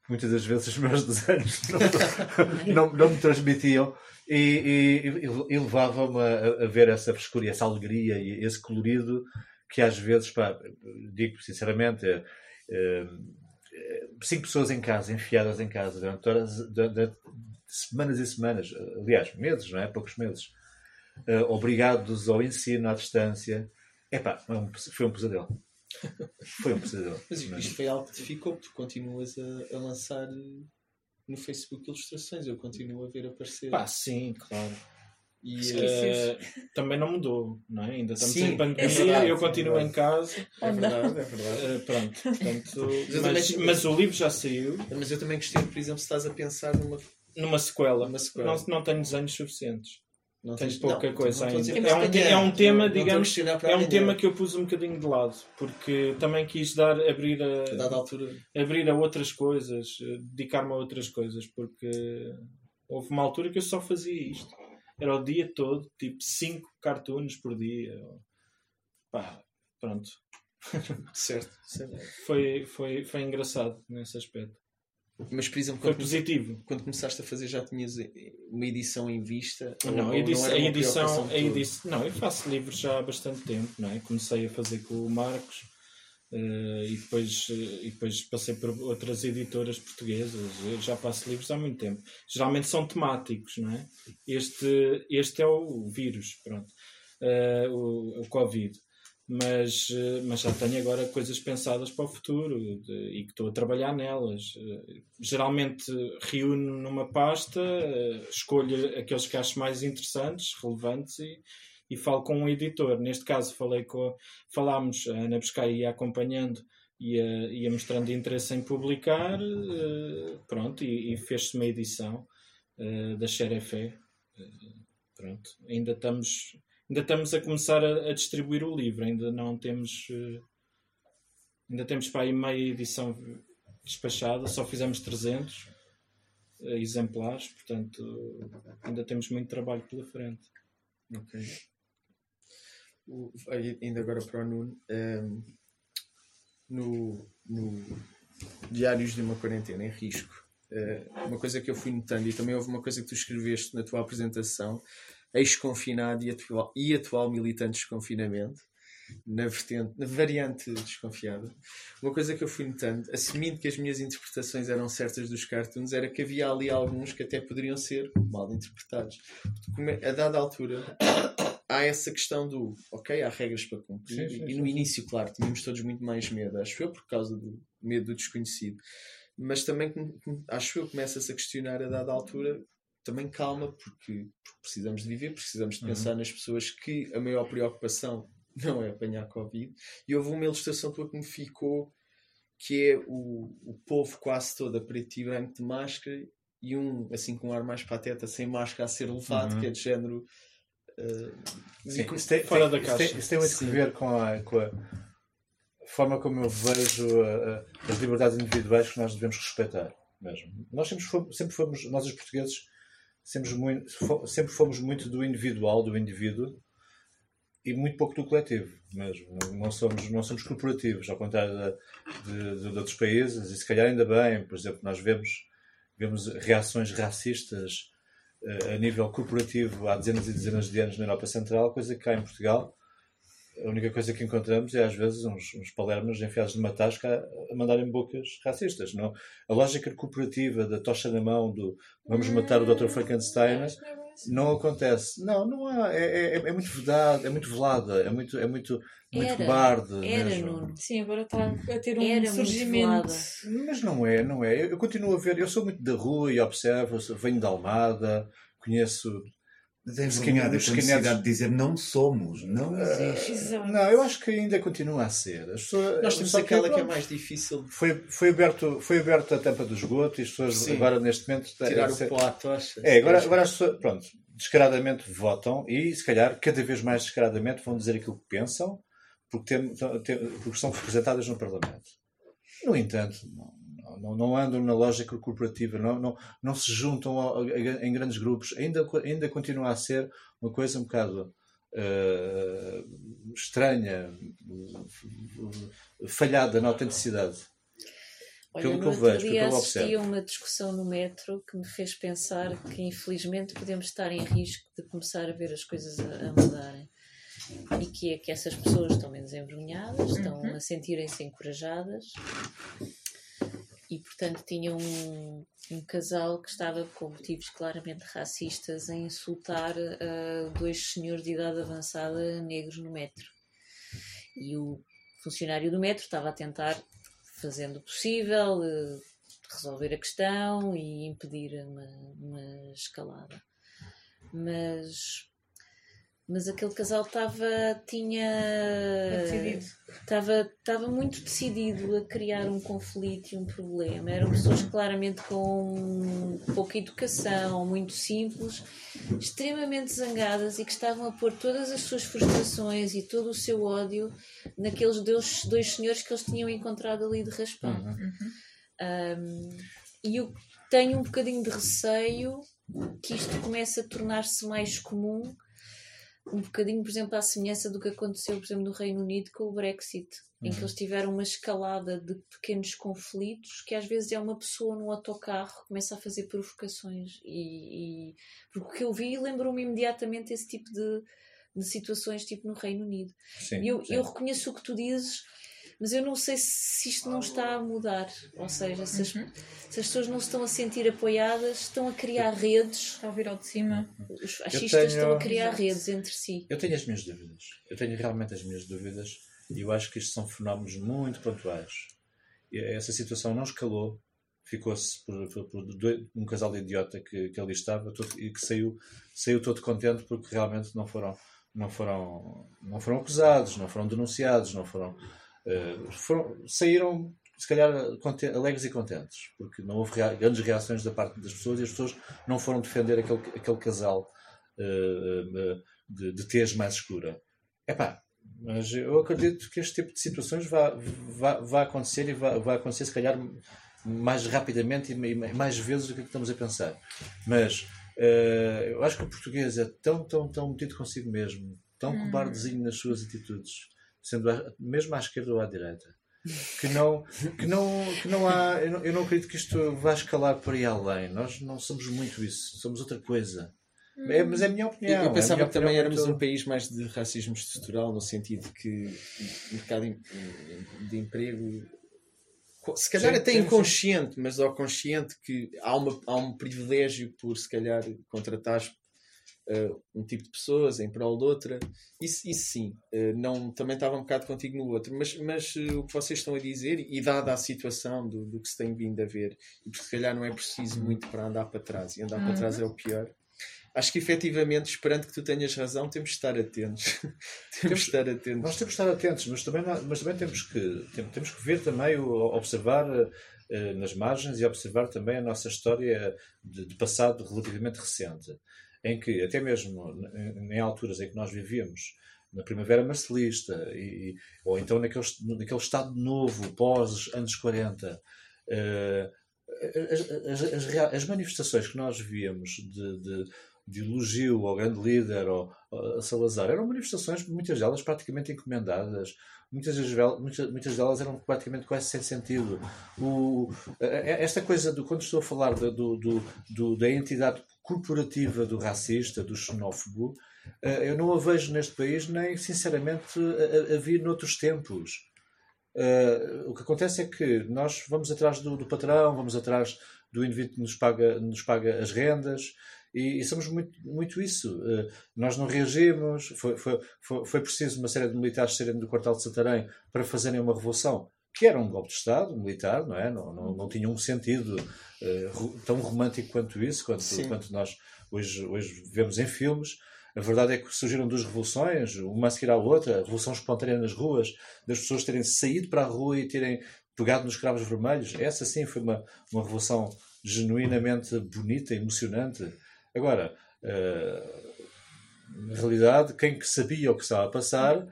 muitas das vezes os meus desenhos não, não, não me transmitiam e, e, e- levavam-me a, a ver essa frescura, e essa alegria e esse colorido que às vezes, pá, digo sinceramente, é, é, cinco pessoas em casa, enfiadas em casa, durante, horas, durante semanas e semanas, aliás, meses, não é? Poucos meses, eh, obrigados ao ensino à distância. Epá, foi um, foi um pesadelo. Foi um pesadelo. Mas isto foi algo que te ficou, porque tu continuas a, a lançar eh, no Facebook ilustrações, eu continuo a ver aparecer. pá, sim, claro. E, Eh, também não mudou, não é? Ainda estamos Sim, em é pandemia, verdade, eu é continuo verdade. em casa. é verdade, é verdade. eh, pronto, portanto, mas, mas o livro já saiu Mas eu também gostei, por exemplo, se estás a pensar numa. numa sequela. Numa sequela. Não, não tenho desenhos suficientes. Não tens- pouca não, coisa não estou a ainda. É um, é um tema, Não- não digamos, é um tema que eu pus um bocadinho de lado, porque também quis dar, abrir A a, abrir a outras coisas, eh, dedicar-me a outras coisas, porque houve uma altura que eu só fazia isto. Era o dia todo, tipo 5 cartoons por dia. Pá, pronto. Certo. Foi, foi, foi engraçado nesse aspecto. Mas, por exemplo, Foi positivo. quando começaste a fazer já tinhas eh, uma edição em vista? Não, ou edição, era a edição, a edição, não, eu faço livros já há bastante tempo, não é? Comecei a fazer com o Marcos eh, e, depois, eh, e depois passei por outras editoras portuguesas. Eu já faço livros há muito tempo. Geralmente são temáticos, não é? Este, este é o vírus, pronto, Eh, o, o Covid. Mas, mas já tenho agora coisas pensadas para o futuro de- e que estou a trabalhar nelas. Geralmente reúno numa pasta, escolho aqueles que acho mais interessantes, relevantes e, e falo com um editor. Neste caso falei com, falámos, a Ana Pescai ia acompanhando, ia, ia mostrando interesse em publicar, eh, pronto, e, e fez-se uma edição eh, da Xerefé. Eh, pronto, ainda estamos, ainda estamos a começar a, a distribuir o livro, ainda não temos, ainda temos para aí meia edição despachada, só fizemos 300 eh, exemplares, portanto ainda temos muito trabalho pela frente. Ok. Ainda agora para o Nuno. ehm, no, no Diários de uma Quarentena em Risco, eh, uma coisa que eu fui notando, e também houve uma coisa que tu escreveste na tua apresentação, ex-confinado e atual, e atual militante de desconfinamento, na, vertente, na variante desconfiada. Uma coisa que eu fui notando, assumindo que as minhas interpretações eram certas dos cartoons, era que havia ali alguns que até poderiam ser mal interpretados. É- A dada altura, há essa questão do ok, há regras para cumprir, Sim, sim, e sim, no sim. início, claro, tínhamos todos muito mais medo, acho eu, por causa do medo do desconhecido. Mas também, acho eu, começa-se a questionar a dada altura, também calma, porque, porque precisamos de viver, precisamos de Uhum. pensar nas pessoas que a maior preocupação não é apanhar Covid. E houve uma ilustração tua que me ficou, que é o, o povo quase todo a preto e branco de máscara e um, assim, com um ar mais pateta, sem máscara a ser levado, Uhum. que é de género... eh, Sim, isso tem, Fora tem- da isso tem- caixa. isso tem muito Sim. a ver com a, com a forma como eu vejo a- a- as liberdades individuais que nós devemos respeitar. Mesmo. Nós sempre fomos, sempre fomos, nós os portugueses, sempre, muito, sempre fomos muito do individual, do indivíduo, e muito pouco do coletivo mesmo. Não, somos, não somos corporativos, ao contrário de, de- de outros países, e se calhar ainda bem, por exemplo, nós vemos, vemos reações racistas eh, a nível corporativo há dezenas e dezenas de anos na Europa Central, coisa que cá em Portugal a única coisa que encontramos é às vezes uns, uns palermas enfiados numa tasca a, mandarem bocas racistas. Não? A lógica corporativa da tocha na mão, do vamos matar o Dr. Frankenstein, Que não é acontece. Não, não há. É, é, é muito vedado, é muito velada, é muito, é muito, muito cobarde. Era, mesmo. Nuno. Sim, agora está a ter um Era surgimento. Mas não é, não é. Eu, eu continuo a ver, eu sou muito da rua e observo, venho de Almada, conheço. Mas é Os envergonhado skinheads- com a necessidade de dizer não somos, não existe. Exato. Não, eu acho que ainda continua a ser. As pessoas, Nós temos aquela que é pronto, mais difícil Foi, foi, aberto, foi aberto a tampa do esgoto e as pessoas Sim. agora neste momento tirar é, o pó à tocha. é, agora, agora as pessoas pronto, descaradamente votam e se calhar cada vez mais descaradamente vão dizer aquilo que pensam porque, tem, tem- porque são representadas no Parlamento. No entanto, não, não, não andam na lógica corporativa, não, não, não se juntam ao- a- em grandes grupos, ainda, ainda continua a ser uma coisa um bocado eh, estranha, falhada na autenticidade. Olha, Pelo no que eu vejo, pelo dia que eu assisti a uma discussão no metro que me fez pensar que infelizmente podemos estar em risco de começar a ver as coisas a, a mudarem. E que é que essas pessoas estão menos envergonhadas, estão a sentirem-se encorajadas e portanto tinham um, um casal que estava com motivos claramente racistas a insultar ah, dois senhores de idade avançada negros no metro. E o funcionário do metro estava a tentar, fazendo o possível, eh, resolver a questão e impedir uma, uma escalada. Mas, mas aquele casal estava, tinha, estava, estava muito decidido a criar um conflito e um problema. Eram pessoas claramente com pouca educação, muito simples, extremamente zangadas e que estavam a pôr todas as suas frustrações e todo o seu ódio naqueles dois, dois senhores que eles tinham encontrado ali de raspão. Um, e eu tenho um bocadinho de receio que isto começa a tornar-se mais comum, um bocadinho, por exemplo, à semelhança do que aconteceu, por exemplo, no Reino Unido com o Brexit, em que eles tiveram uma escalada de pequenos conflitos que às vezes é uma pessoa num autocarro que começa a fazer provocações e, e porque o que eu vi lembrou-me imediatamente esse tipo de, de situações tipo no Reino Unido. Sim, eu, sim. eu reconheço o que tu dizes, mas eu não sei se isto não está a mudar. Ou seja, se as, se as pessoas não se estão a sentir apoiadas, estão a criar redes. Está a vir ao de cima. Os fascistas tenho- estão a criar redes entre si. Eu tenho as minhas dúvidas. Eu tenho realmente as minhas dúvidas e eu acho que isto são fenómenos muito pontuais. E Essa situação não escalou, ficou-se por, por- por dois- um casal de idiota que, que ali estava todo- e que saiu, saiu todo contente porque realmente não foram, não foram, não foram acusados, não foram denunciados, não foram, eh, foram saíram se calhar alegres e contentes porque não houve rea- grandes reações da parte das pessoas e as pessoas não foram defender aquele, aquele casal eh, de, de tez mais escura. Epá, mas eu acredito que este tipo de situações vai, vai, vai acontecer e vai, vai acontecer se calhar mais rapidamente e ma- mais vezes do que estamos a pensar. Mas eh, eu acho que o português é tão, tão, tão metido consigo mesmo, tão cobardezinho nas suas atitudes, sendo à- mesmo à esquerda ou à direita, que não, que não, que não há. Eu não, eu não acredito que isto vá escalar por aí além. Nós não somos muito isso, somos outra coisa. É, mas é a minha opinião. Eu, é eu a pensava minha que também éramos muito- um país mais de racismo estrutural, no sentido que o mercado de emprego, se calhar Sim, até sim, sim. inconsciente, mas ao consciente que há, uma, há um privilégio por se calhar contratar um tipo de pessoas em prol de outra. Isso, isso sim, eh, não, também estava um bocado contigo no outro, mas, mas eh, o que vocês estão a dizer, e dada a situação do, do que se tem vindo a ver, e porque se calhar não é preciso muito para andar para trás, e andar para trás é o pior. Acho que efetivamente, esperando que tu tenhas razão, temos de estar atentos. temos de estar atentos. Nós temos que estar atentos, mas também, mas também temos, que, tem- temos que ver também, o, observar nas margens e observar também a nossa história de, de passado relativamente recente, em que até mesmo em, alturas em que nós vivíamos na primavera marcelista, e, ou então naquele, naquele estado novo, pós anos 40, eh, as, as- as as manifestações que nós víamos de, de, de elogio ao grande líder, ao, a Salazar, eram manifestações, muitas delas praticamente encomendadas, muitas, muitas, muitas delas eram praticamente quase sem sentido. O, a- esta coisa, do, quando estou a falar do, do, do- da entidade corporativa do racista, do xenófobo, eh, eu não a vejo neste país, nem sinceramente a, a- vir noutros tempos. Eh, o que acontece é que nós vamos atrás do, do patrão, vamos atrás do indivíduo que nos paga, nos paga as rendas e, e somos muito, muito isso. Eh, nós não reagimos, foi, foi, foi, foi preciso uma série de militares saírem do quartel de Santarém para fazerem uma revolução que era um golpe de Estado militar, não é? Não, não, não tinha um sentido ro- tão romântico quanto isso, quanto, Sim. quanto nós hoje, hoje vemos em filmes. A verdade é que surgiram duas revoluções, uma a seguir à outra, a revolução espontânea nas ruas, das pessoas terem saído para a rua e terem pegado nos cravos vermelhos. Essa sim foi uma, uma revolução genuinamente bonita, emocionante. Agora, eh, na realidade, quem que sabia o que estava a passar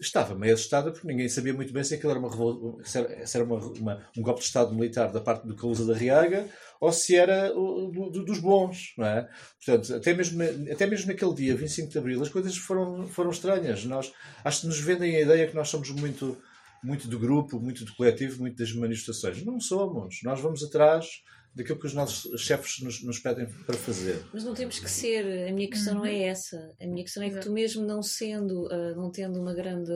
estava meio assustada porque ninguém sabia muito bem se aquilo era, uma, se era, uma- uma- um golpe de Estado militar da parte do Calusa da Riaga ou se era do- dos bons, não é? Portanto, até mesmo, até mesmo naquele dia, 25 de Abril, as coisas foram, foram estranhas. Nós, acho que nos vendem a ideia que nós somos muito, muito do grupo, muito do coletivo, muito das manifestações. Não somos. Nós vamos atrás daquilo que os nossos chefes nos, nos pedem para fazer. Mas não temos que ser, a minha questão não é essa. A minha questão é que tu mesmo não sendo, ah, não tendo uma grande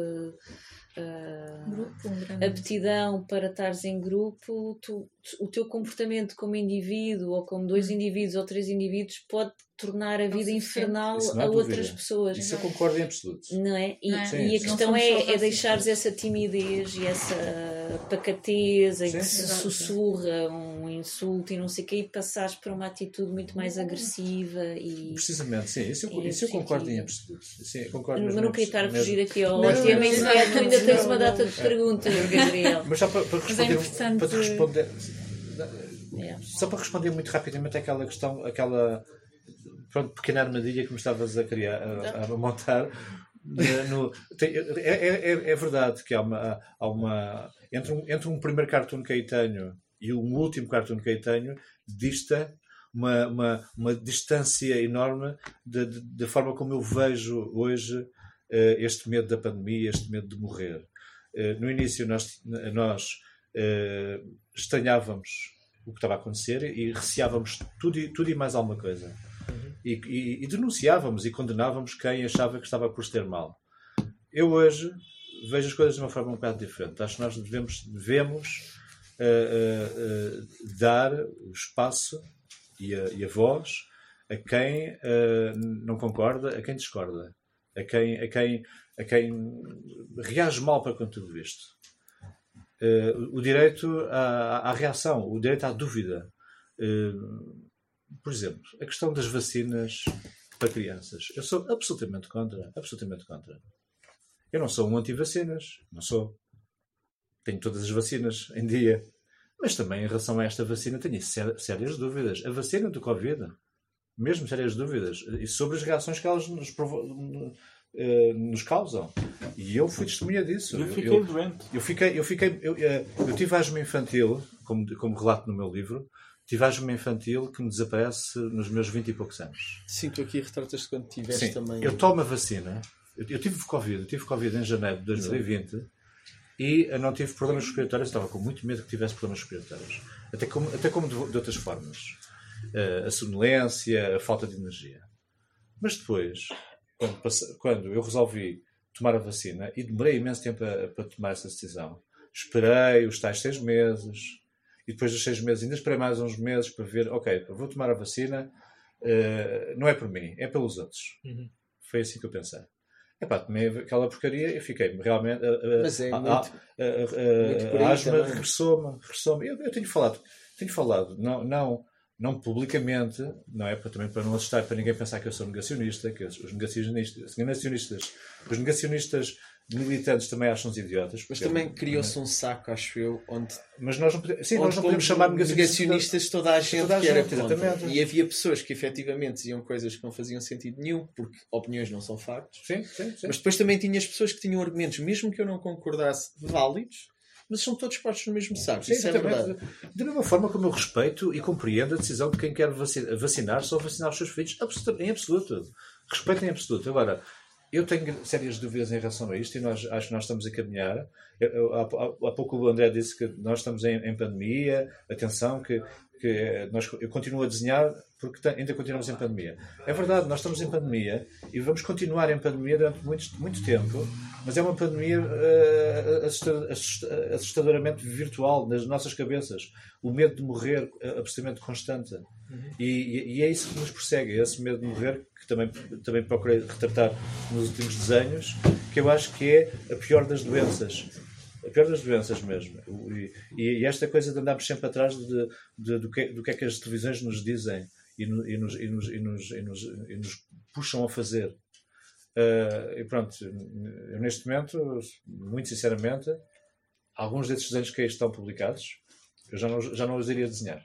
Grupo, um grande... aptidão para estares em grupo, tu- tu- o teu comportamento como indivíduo ou como dois indivíduos ou três indivíduos pode tornar a vida infernal a outras pessoas. Isso eu concordo em absoluto. Não é? E, Não é? Sim, e a questão é, é racistas. deixares essa timidez e essa pacatez em que se sussurra um insulto e não sei o que e passares para uma atitude muito mais agressiva e Precisamente, sim. Isso eu, É isso eu concordo em absoluto. Sim, concordo mas não queria estar a fugir aqui ao Não, tema não, secreto, não, ainda tens uma data de perguntas, Gabriel. Mas só para, para Mas é responder, importante- para te responder É. só para responder muito rapidamente àquela questão, aquela pronto, pequena armadilha que me estavas a criar, a, a montar. no- tem- é, é, é- é verdade que há uma, há uma entre, um, entre um primeiro cartoon que aí tenho e um último cartoon que aí tenho dista uma, uma, uma distância enorme da- forma como eu vejo hoje eh, este medo da pandemia, este medo de morrer. Eh, no início, nós, nós eh, estranhávamos o que estava a acontecer e receávamos tudo e, tudo e mais alguma coisa. E, e- e denunciávamos e condenávamos quem achava que estava por ter mal. Eu hoje vejo as coisas de uma forma um bocado diferente. Acho que nós devemos, devemos dar o espaço e a, e a voz a quem não concorda, a quem discorda, a quem, a quem, a quem reage mal para com tudo isto. Eh, o direito à, à reação, o direito à dúvida. Eh, por exemplo, a questão das vacinas para crianças. Eu sou absolutamente contra. Absolutamente contra. Eu não sou um anti-vacinas. Não sou. Tenho todas as vacinas em dia. Mas também em relação a esta vacina tenho sé- sérias dúvidas. A vacina do Covid, mesmo sérias dúvidas. E sobre as reações que elas nos, provo- eh, nos causam. E eu fui testemunha disso. Eu fiquei eu, doente. eu fiquei, eu fiquei, eu, eh, eu tive asma infantil, como, como relato no meu livro, tive asma infantil que me desaparece nos meus 20 e poucos anos. Sim, tu aqui retratas quando tiveste Sim, também. eu tomo a vacina, eu, eu tive Covid, eu tive Covid em janeiro de 2020 e não tive problemas respiratórios, estava com muito medo que tivesse problemas respiratórios. Até como, até como de, de outras formas. Eh, a sonolência, a falta de energia. Mas depois, quando, passe- quando eu resolvi tomar a vacina, e demorei imenso tempo a- para tomar essa decisão, esperei os tais seis meses, e depois dos seis meses ainda esperei mais uns meses para ver, ok, vou tomar a vacina, eh, não é por mim, é pelos outros. Uhum. Foi assim que eu pensei. Epá, tomei aquela porcaria e fiquei realmente. eh, eh, Mas é a- muito- a- a asma regressou-me. regressou-me. Eu, eu tenho falado, tenho falado, não, não, não publicamente, não é para, também para não assustar, para ninguém pensar que eu sou negacionista, que os negacionistas, negacionistas os negacionistas militantes também acham-nos idiotas. Mas porque- também criou-se um saco, acho eu, onde, Mas nós não podemos, sim, nós não podemos chamar negacionistas. toda a gente Toda a que era gente, contra. E havia pessoas que efetivamente diziam coisas que não faziam sentido nenhum, porque opiniões não são factos. Sim, sim, sim. Mas depois também tinhas pessoas que tinham argumentos, mesmo que eu não concordasse, válidos, mas são todos postos no mesmo saco. Sim, Isso é verdade. Da mesma forma como eu respeito e compreendo a decisão de quem quer vaci- vacinar só vacinar os seus filhos, em absoluto. Respeito em absoluto. Agora, eu tenho sérias dúvidas em relação a isto e nós, acho que nós estamos a caminhar. Eu- eu- há, há- pouco o André disse que nós estamos em, em pandemia, atenção, que, que nós, eu continuo a desenhar porque te- ainda continuamos em pandemia. É verdade, nós estamos em pandemia e vamos continuar em pandemia durante muito, muito tempo, mas é uma pandemia eh, assusta- assusta- assustadoramente virtual nas nossas cabeças. O medo de morrer eh, absolutamente constante. E, e- e é isso que nos persegue, é esse medo de morrer, que também, também procurei retratar nos últimos desenhos, que eu acho que é a pior das doenças. A pior das doenças mesmo. E, e esta coisa de andarmos sempre atrás de, de- do, que, do que é que as televisões nos dizem e, no- e nos, e nos- e nos- e nos- e nos puxam a fazer. Ah, e pronto, eu neste momento, muito sinceramente, alguns desses desenhos que aí estão publicados, eu já não, já não os iria desenhar.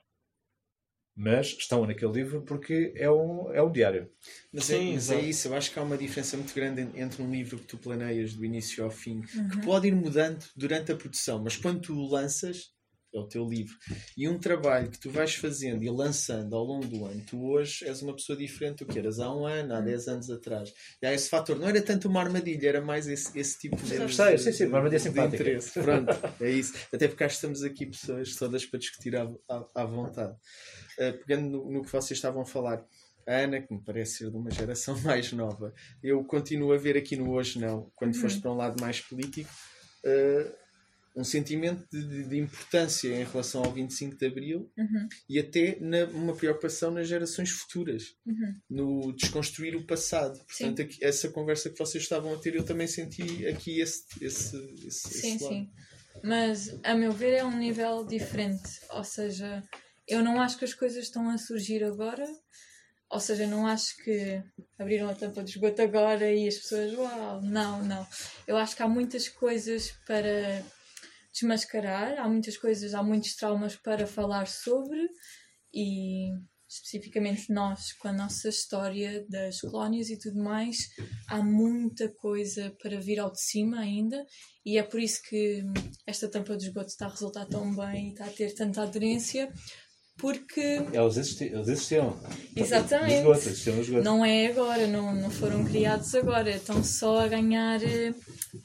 Mas estão naquele livro porque é um, é um diário. Mas, Sim, é, mas é isso, eu acho que há uma diferença muito grande en- entre um livro que tu planeias do início ao fim, Uhum. que pode ir mudando durante a produção, mas quando tu o lanças, é o teu livro, e um trabalho que tu vais fazendo e lançando ao longo do ano, tu hoje és uma pessoa diferente do que eras há um ano, há 10 anos atrás. E há esse fator, não era tanto uma armadilha, era mais esse, esse tipo de, Gostei, sim, sim, uma armadilha de simpática. interesse. Pronto, é isso. Até porque cá estamos aqui pessoas todas para discutir à, à, à vontade. Uh, pegando no, no que vocês estavam a falar, a Ana, que me parece ser de uma geração mais nova, eu continuo a ver aqui no Hoje Não, quando foste para um lado mais político, uh, um sentimento de, de- importância em relação ao 25 de Abril Uhum. e até na, uma preocupação nas gerações futuras, Uhum. no desconstruir o passado. Portanto, aqui- essa conversa que vocês estavam a ter, eu também senti aqui esse, esse, esse, Sim, esse sim. Mas, a meu ver, é um nível diferente. Ou seja, eu não acho que as coisas estão a surgir agora. Ou seja, não acho que abriram a tampa de esgoto agora e as pessoas, uau, não, não. Eu acho que há muitas coisas para desmascarar, há muitas coisas, há muitos traumas para falar sobre e especificamente nós, com a nossa história das colónias e tudo mais, há muita coisa para vir ao de cima ainda e é por isso que esta tampa de esgoto está a resultar tão bem e está a ter tanta aderência porque Eles, existi eles existiam. Exatamente. No esgoto, existiam esgoto. não é agora, não, não foram criados agora, estão só a ganhar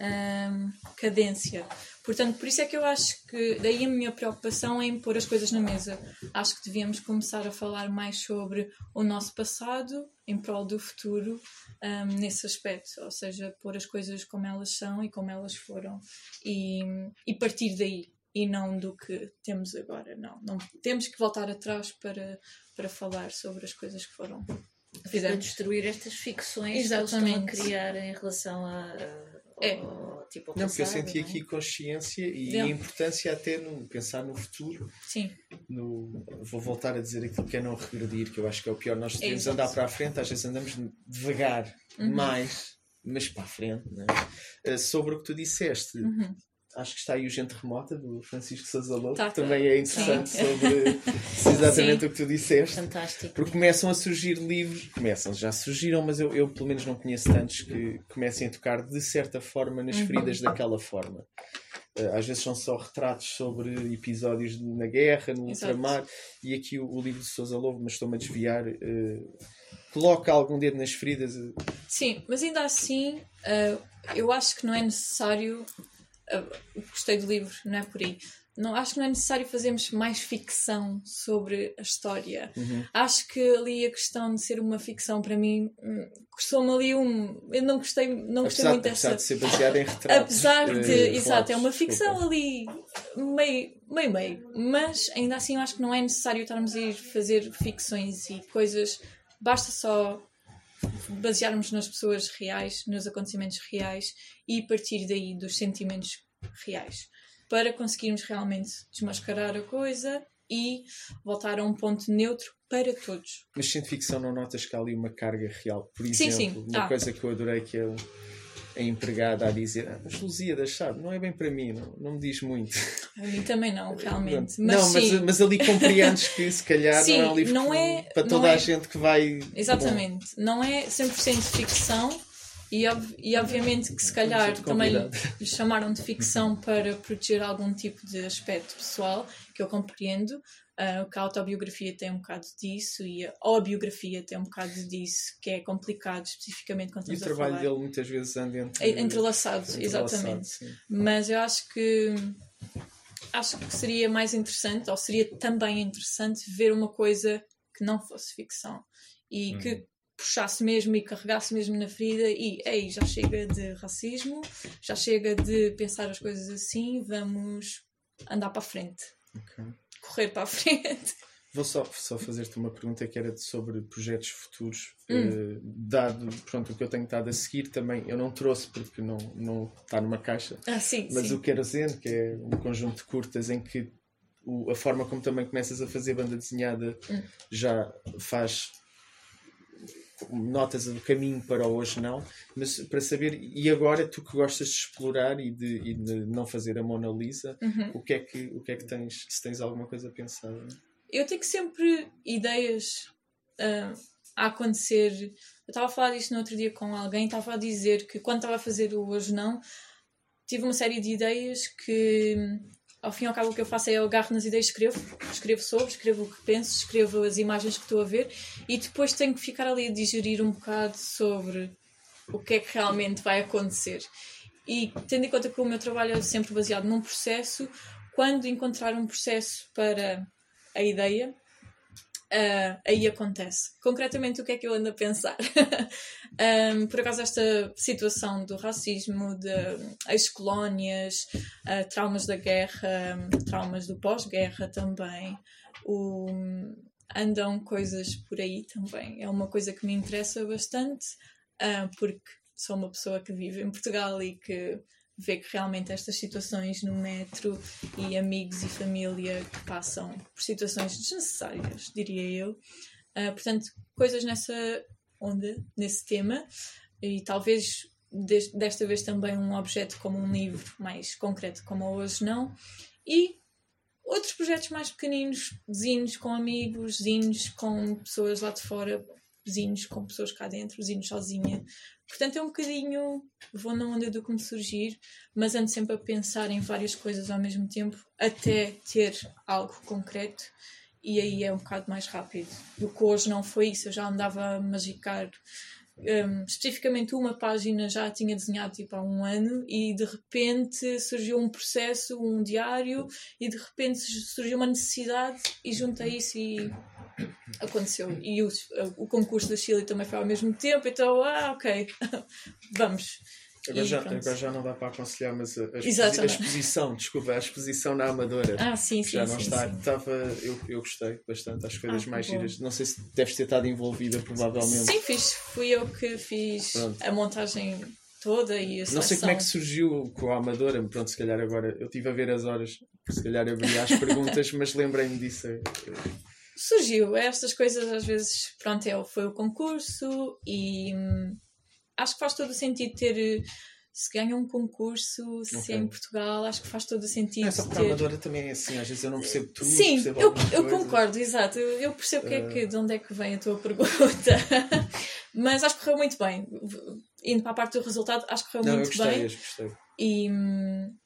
ahm, cadência. Portanto, por isso é que eu acho que daí a minha preocupação é em pôr as coisas na mesa. Acho que devíamos começar a falar mais sobre o nosso passado em prol do futuro ahm, nesse aspecto, ou seja, pôr as coisas como elas são e como elas foram e, e partir daí e não do que temos agora. Não, não temos que voltar atrás para, para falar sobre as coisas que foram. para Fizemos. destruir estas ficções que eles Exatamente. estão a criar em relação a, a- É. ao, tipo, ao Não, porque eu passado, senti não é? aqui consciência e Não. a importância até no pensar no futuro. Sim, No, vou voltar a dizer aquilo que é não regredir, que eu acho que é o pior. Nós devemos exato. andar para a frente, às vezes andamos devagar, Uhum. mais, mas para a frente. Né? Sobre o que tu disseste, Uhum. Acho que está aí o Gente Remota do Francisco Sousa Lobo, Tá, que também é interessante Sim. sobre exatamente Sim. o que tu disseste. Fantástico. Porque começam a surgir livros, começam, já surgiram, mas eu, eu pelo menos não conheço tantos que comecem a tocar de certa forma nas Uhum. feridas daquela forma. Eh, às vezes são só retratos sobre episódios na guerra, no Exato. ultramar, e aqui o, o livro de Sousa Lobo, mas estou-me a desviar, eh, coloca algum dedo nas feridas. eh, Sim, mas ainda assim, ah, eu acho que não é necessário. Gostei do livro, não é por aí. Não, acho que não é necessário fazermos mais ficção sobre a história. Uhum. Acho que ali a questão de ser uma ficção, para mim, hum, custou-me ali um. Eu não gostei, não gostei apesar, muito apesar dessa. de ser baseado em retratos. Apesar de. eh, exato, é uma ficção desculpa. ali meio, meio, meio. Mas ainda assim eu acho que não é necessário estarmos a ir fazer ficções e coisas. Basta só basearmos nas pessoas reais, nos acontecimentos reais e partir daí dos sentimentos reais. Para conseguirmos realmente desmascarar a coisa e voltar a um ponto neutro para todos. Mas ciência ficção não notas que há ali uma carga real. Por Sim, exemplo, sim. uma Ah. coisa que eu adorei que é a empregada a dizer ah, mas Lusíadas, sabe, não é bem para mim, não, não me diz muito. A mim também não, realmente. Mas não, mas, mas ali compreendes que se calhar Sim, não é um livro não que- é- para toda é- a gente que vai. Exatamente. Não é 100% ficção e, e obviamente que se calhar também lhe chamaram de ficção para proteger algum tipo de aspecto pessoal, que eu compreendo. Ah, que a autobiografia tem um bocado disso e a biografia tem um bocado disso, que é complicado especificamente quando E o estamos trabalho dele muitas vezes anda entre, É entrelaçado, entrelaçado, exatamente. sim. Mas eu acho que acho que seria mais interessante, ou seria também interessante, ver uma coisa que não fosse ficção e que puxasse mesmo e carregasse mesmo na ferida e ei, já chega de racismo, já chega de pensar as coisas assim, vamos andar para a frente, Ok. Correr para a frente. Vou só, só fazer-te uma pergunta que era sobre projetos futuros. Hum. Eh, dado pronto, o que eu tenho estado a seguir também, eu não trouxe porque não, não está numa caixa. Ah, sim, Mas sim. o Querosene, que é um conjunto de curtas em que o- a forma como também começas a fazer banda desenhada Hum. já faz notas do caminho para o hoje não, mas para saber, e agora tu que gostas de explorar e de, e de não fazer a Mona Lisa, Uhum. o que é que, o que, é que tens, se tens alguma coisa pensada? eu tenho sempre ideias ah, a acontecer. Eu estava a falar disto no outro dia com alguém, estava a dizer que quando estava a fazer o Hoje Não, tive uma série de ideias que, ao fim e ao cabo, o que eu faço é eu agarro nas ideias, escrevo, escrevo sobre, escrevo o que penso, escrevo as imagens que estou a ver e depois tenho que ficar ali a digerir um bocado sobre o que é que realmente vai acontecer. E tendo em conta que o meu trabalho é sempre baseado num processo, quando encontrar um processo para a ideia, ah, aí acontece. Concretamente, o que é que eu ando a pensar? Ahm, por acaso, esta situação do racismo, de ex-colónias, ah, traumas da guerra, traumas do pós-guerra também, o- andam coisas por aí também. É uma coisa que me interessa bastante, ah, porque sou uma pessoa que vive em Portugal e que vê que realmente estas situações no metro e amigos e família que passam por situações desnecessárias, diria eu. Ah, portanto, coisas nessa onda, nesse tema, e talvez des- desta vez também um objeto como um livro mais concreto, como hoje não, e outros projetos mais pequeninos, vizinhos com amigos, vizinhos com pessoas lá de fora, vizinhos com pessoas cá dentro, vizinhos sozinha. Portanto, é um bocadinho, vou na onda do que me surgir, mas ando sempre a pensar em várias coisas ao mesmo tempo, até ter algo concreto. e aí é um bocado mais rápido. Do que hoje não foi isso, eu já andava a magicar. hum, especificamente uma página já tinha desenhado tipo há um ano e de repente surgiu um processo, um diário e de repente surgiu uma necessidade e juntei isso e aconteceu. E o, o concurso da Chile também foi ao mesmo tempo, então, ah, ok, vamos. Agora já, agora já não dá para aconselhar, mas a, a, exposi- Exatamente. a exposição, desculpa, a exposição na Amadora. Ah, sim, sim, já não sim, está. sim. Estava, eu, eu gostei bastante, acho que foi das Ah, mais bom. giras. Não sei se deves ter estado envolvida, provavelmente. Sim, fiz, fui eu que fiz Pronto. a montagem toda e a Não sei como é que seleção. surgiu com a Amadora, pronto, se calhar agora eu estive a ver as horas, se calhar abri as perguntas, mas lembrei-me disso. Eh, Surgiu, estas coisas às vezes, pronto, é, foi o concurso e hum, acho que faz todo o sentido ter, eh, se ganha um concurso, se Ok. é em Portugal, acho que faz todo o sentido É só porque a ter... Amadora também é assim, às vezes eu não percebo tudo. Sim, percebo eu, eu concordo, exato. Eu eu percebo que é Eh. que, de onde é que vem a tua pergunta. Mas acho que correu muito bem. Indo para a parte do resultado, acho que correu Não, eu muito gostei, bem. eu gostei. E, hum,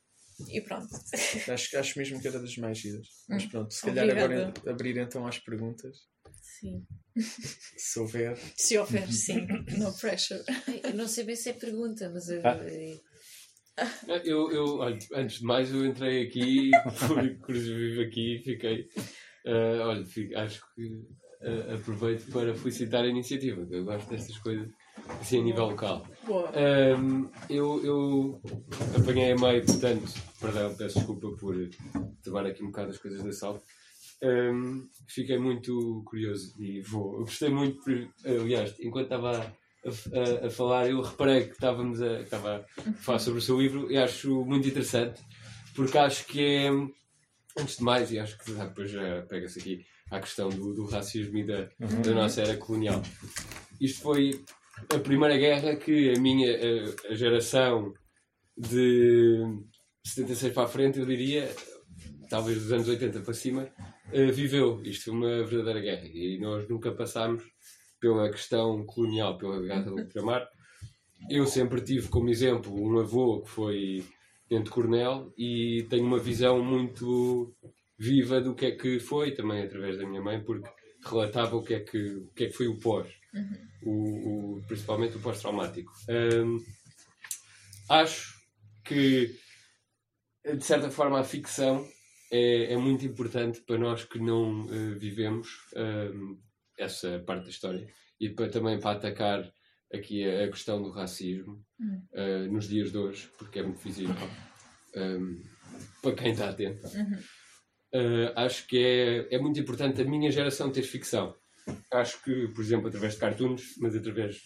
e pronto. Acho, acho mesmo que era das mais giras. Mas Hum, pronto, se calhar obrigada. agora abrir então às perguntas, Sim. se houver. Se houver, sim. No pressure. Eu não sei bem se é pergunta, mas eu, Ah. eu- Eu, eu, olha, antes de mais, eu entrei aqui, por vivo aqui e fiquei. ah, olha, fico- acho que ah, aproveito para felicitar a iniciativa, que eu gosto destas coisas assim a nível local. Ahm, eu, eu apanhei a meio, portanto, perdão, peço desculpa por tomar aqui um bocado as coisas da sala. Ahm, fiquei muito curioso e vou. Eu gostei muito, aliás, enquanto estava a, a- a falar, eu reparei que estávamos a, que estava a falar sobre o seu livro e acho muito interessante, porque acho que é, antes de mais, e acho que depois já pega-se aqui à questão do, do racismo e da, da nossa era colonial. Isto foi a primeira guerra que a minha a, a geração de 76 para a frente, eu diria, talvez dos anos 80 para cima, eh, viveu. Isto foi uma verdadeira guerra e nós nunca passámos pela questão colonial, pela guerra do ultramar. Eu sempre tive como exemplo um avô que foi tenente coronel e tenho uma visão muito viva do que é que foi, também através da minha mãe, porque relatava o que é que, o que, é que foi o pós, o, o- principalmente o pós-traumático. Hum, acho que, de certa forma, a ficção é, é muito importante para nós que não eh, vivemos hum, essa parte da história e para, também para atacar aqui a, a questão do racismo Hum. eh, nos dias de hoje, porque é muito visível hum, para quem está atento. Uhum. Uh, acho que é, é muito importante a minha geração ter ficção. Acho que, por exemplo, através de cartoons, mas através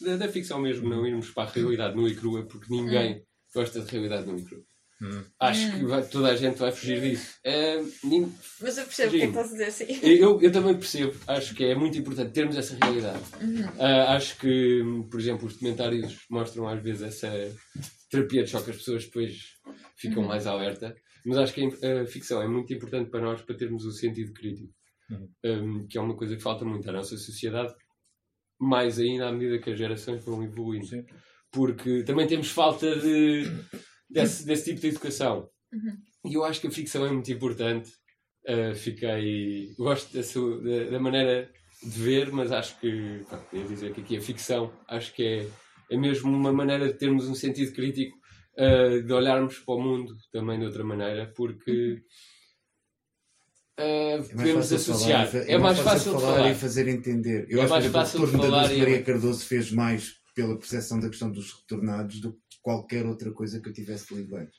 da, da ficção mesmo, não irmos para a realidade nua e crua, porque ninguém gosta de realidade nua e crua. Hum. Acho que vai- toda a gente vai fugir disso. É, Mas eu percebo o que é estás a dizer, sim. eu, eu também percebo, acho que é muito importante termos essa realidade. Ah, acho que, por exemplo, os documentários mostram às vezes essa terapia de choque, as pessoas depois ficam mais alerta. Mas acho que a ficção é muito importante para nós para termos o sentido crítico, Uhum. Um, que é uma coisa que falta muito à nossa sociedade, mais ainda à medida que as gerações vão evoluindo. Sim. Porque também temos falta de, desse, desse tipo de educação. E eu acho que a ficção é muito importante. Uh, fiquei. Gosto da, sua- da, da maneira de ver, mas acho que. Pá, dizer que aqui a ficção acho que é, é mesmo uma maneira de termos um sentido crítico, uh, de olharmos para o mundo também de outra maneira, porque. Uh, É mais podemos fácil associar. falar, e é mais fácil falar. e fazer entender. Eu É acho mais que fácil o de retorno da falar e é- Maria Cardoso fez mais pela percepção da questão dos retornados do que qualquer outra coisa que eu tivesse lido antes.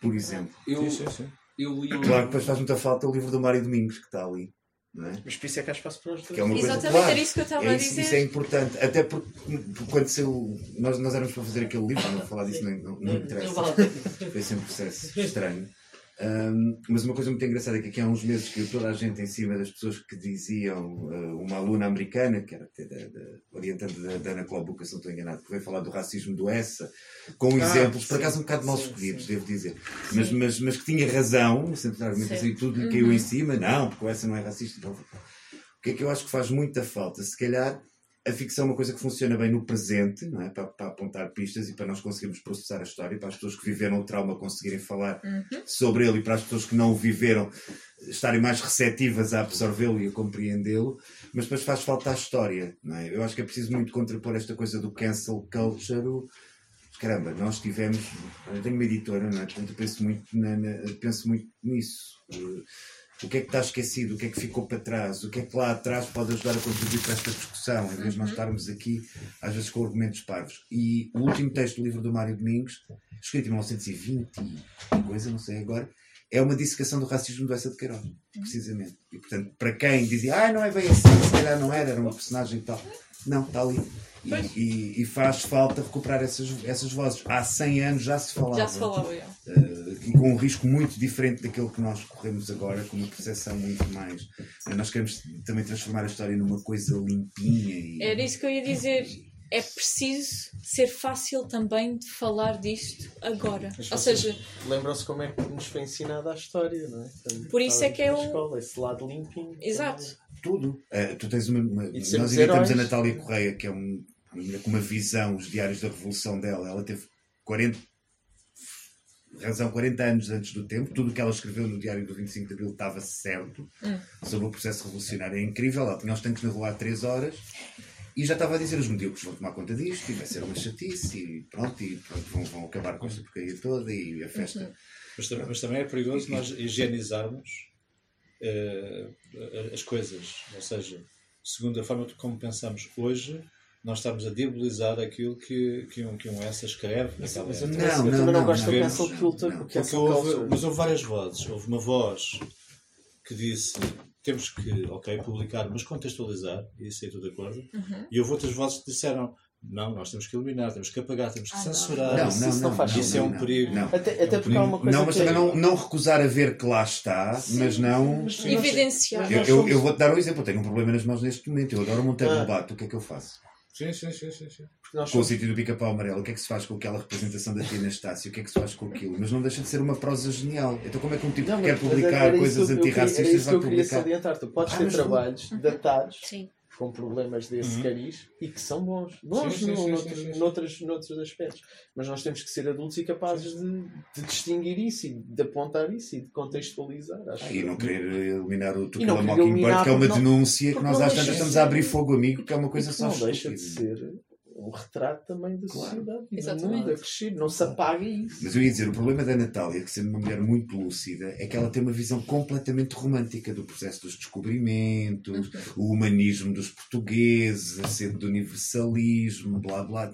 Por exemplo. Eu, Sim, sim, sim. eu li um. Claro que depois faz muita falta o livro do Mário Domingos que está ali. Não é? Mas por isso é que há espaço para os dois. Que é uma coisa Exatamente, claro, era isso que eu estava é a dizer. isso é importante. Até porque porque quando saiu. Nós, nós éramos para fazer aquele livro, não vou falar disso, não, não, não interessa. Foi sempre um processo estranho. Ahm, mas uma coisa muito engraçada é que aqui há uns meses que toda a gente em cima das pessoas que diziam, ah, uma aluna americana, que era até da, da, orientante da, da Ana Clobuca, se não estou enganado, que veio falar do racismo do Essa, com Ah, exemplos, por sim, acaso um bocado mal escolhidos, sim. devo dizer, mas, mas, mas que tinha razão, argumentação e tudo lhe caiu em cima, não, porque o Essa não é racista. Então, o que é que eu acho que faz muita falta? Se calhar a ficção é uma coisa que funciona bem no presente, não é? Para, para apontar pistas e para nós conseguirmos processar a história, para as pessoas que viveram o trauma conseguirem falar Uhum. sobre ele e para as pessoas que não o viveram estarem mais receptivas a absorvê-lo e a compreendê-lo, mas depois faz falta a história, não é? Eu acho que é preciso muito contrapor esta coisa do cancel culture. o- Caramba, nós tivemos. Eu tenho uma editora, não é? Portanto, eu penso muito, na- na- penso muito nisso. Eh, O que é que está esquecido? O que é que ficou para trás? O que é que lá atrás pode ajudar a contribuir para esta discussão? Em vez de nós estarmos aqui, às vezes, com argumentos parvos. E o último texto do livro do Mário Domingos, escrito em 1920 e coisa, não sei agora, é uma dissecação do racismo do Essa de Queiroz, precisamente. E, portanto, para quem dizia, ah, não é bem assim, se calhar não era, era uma personagem e tal. Não, está ali. E, e- e faz falta recuperar essas, essas vozes. Há 100 anos já se falava. Já se falava, e com um risco muito diferente daquele que nós corremos agora, com uma percepção muito mais. eh, Nós queremos também transformar a história numa coisa limpinha e. Era isso que eu ia dizer. É preciso ser fácil também de falar disto agora. Mas Ou seja, Lembram-se como é que nos foi ensinada a história, não é? Também Por isso é que é um- escola, esse lado limpinho. exato. Tudo. Eh, tu tens uma. uma- nós editamos a heróis. Natália Correia, que é um- com uma visão, os diários da Revolução dela. Ela teve 40. Razão 40 anos antes do tempo, tudo o que ela escreveu no Diário do 25 de Abril estava certo sobre o processo revolucionário. É incrível, ela tinha os tanques na rua há 3 horas e já estava a dizer os medíocres vão tomar conta disto e vai ser uma chatice e pronto, e pronto, vão, vão acabar com esta porcaria toda e a festa. Mas, também- mas também é perigoso nós higienizarmos eh, as coisas. Ou seja, segundo a forma como pensamos hoje, nós estamos a diabolizar aquilo que, que, um, que um essa escreve. Mas, mas eu, também- Não, eu não, também não, não, gosto não, da não, cancel não, culture, não. porque Porque cancel houve, mas houve várias vozes. Houve uma voz que disse temos que, ok, publicar, mas contextualizar, e isso aí estou de acordo. Uhum. E houve outras vozes que disseram não, nós temos que eliminar, temos que apagar, temos que Ah, não. censurar. Não, isso- não, isso não não, faz não, Isso é um não, perigo. Não. Até, até É um porque há uma coisa Não, mas é- também não, não recusar a ver que lá está, mas não. Evidenciar. Eu, eu, eu vou-te dar um exemplo. Eu tenho um problema nas mãos neste momento. Eu adoro Monteiro Ah. Lobato. O que é que eu faço? Sim, sim, sim, sim, sim. porque nós Com o somos- sítio do pica-pau amarelo. O que é que se faz com aquela representação da Tina Estácio? O que é que se faz com aquilo? Mas não deixa de ser uma prosa genial. Então, como é que um tipo Não, que quer publicar era coisas Era antirracistas isso que vai eu queria publicar? salientar. Tu podes Ah, ter trabalhos datados Sim. Com problemas desse Uhum. cariz e que são bons. Bons sim, no- sim, noutros, sim, sim, sim. noutros, noutros aspectos. Mas nós temos que ser adultos e capazes de, de distinguir isso e de apontar isso e de contextualizar. Acho Ah, e que- não querer eliminar o Tucala Mockingbird, que é uma não- denúncia que nós às tantas estamos a abrir fogo amigo, que é uma coisa só não deixa de ser um retrato também da Claro. sociedade e do mundo a crescer. Não se apaga isso. Mas eu ia dizer, o problema da Natália, que sendo uma mulher muito lúcida, é que ela tem uma visão completamente romântica do processo dos descobrimentos, o humanismo dos portugueses, a sede do universalismo, blá blá.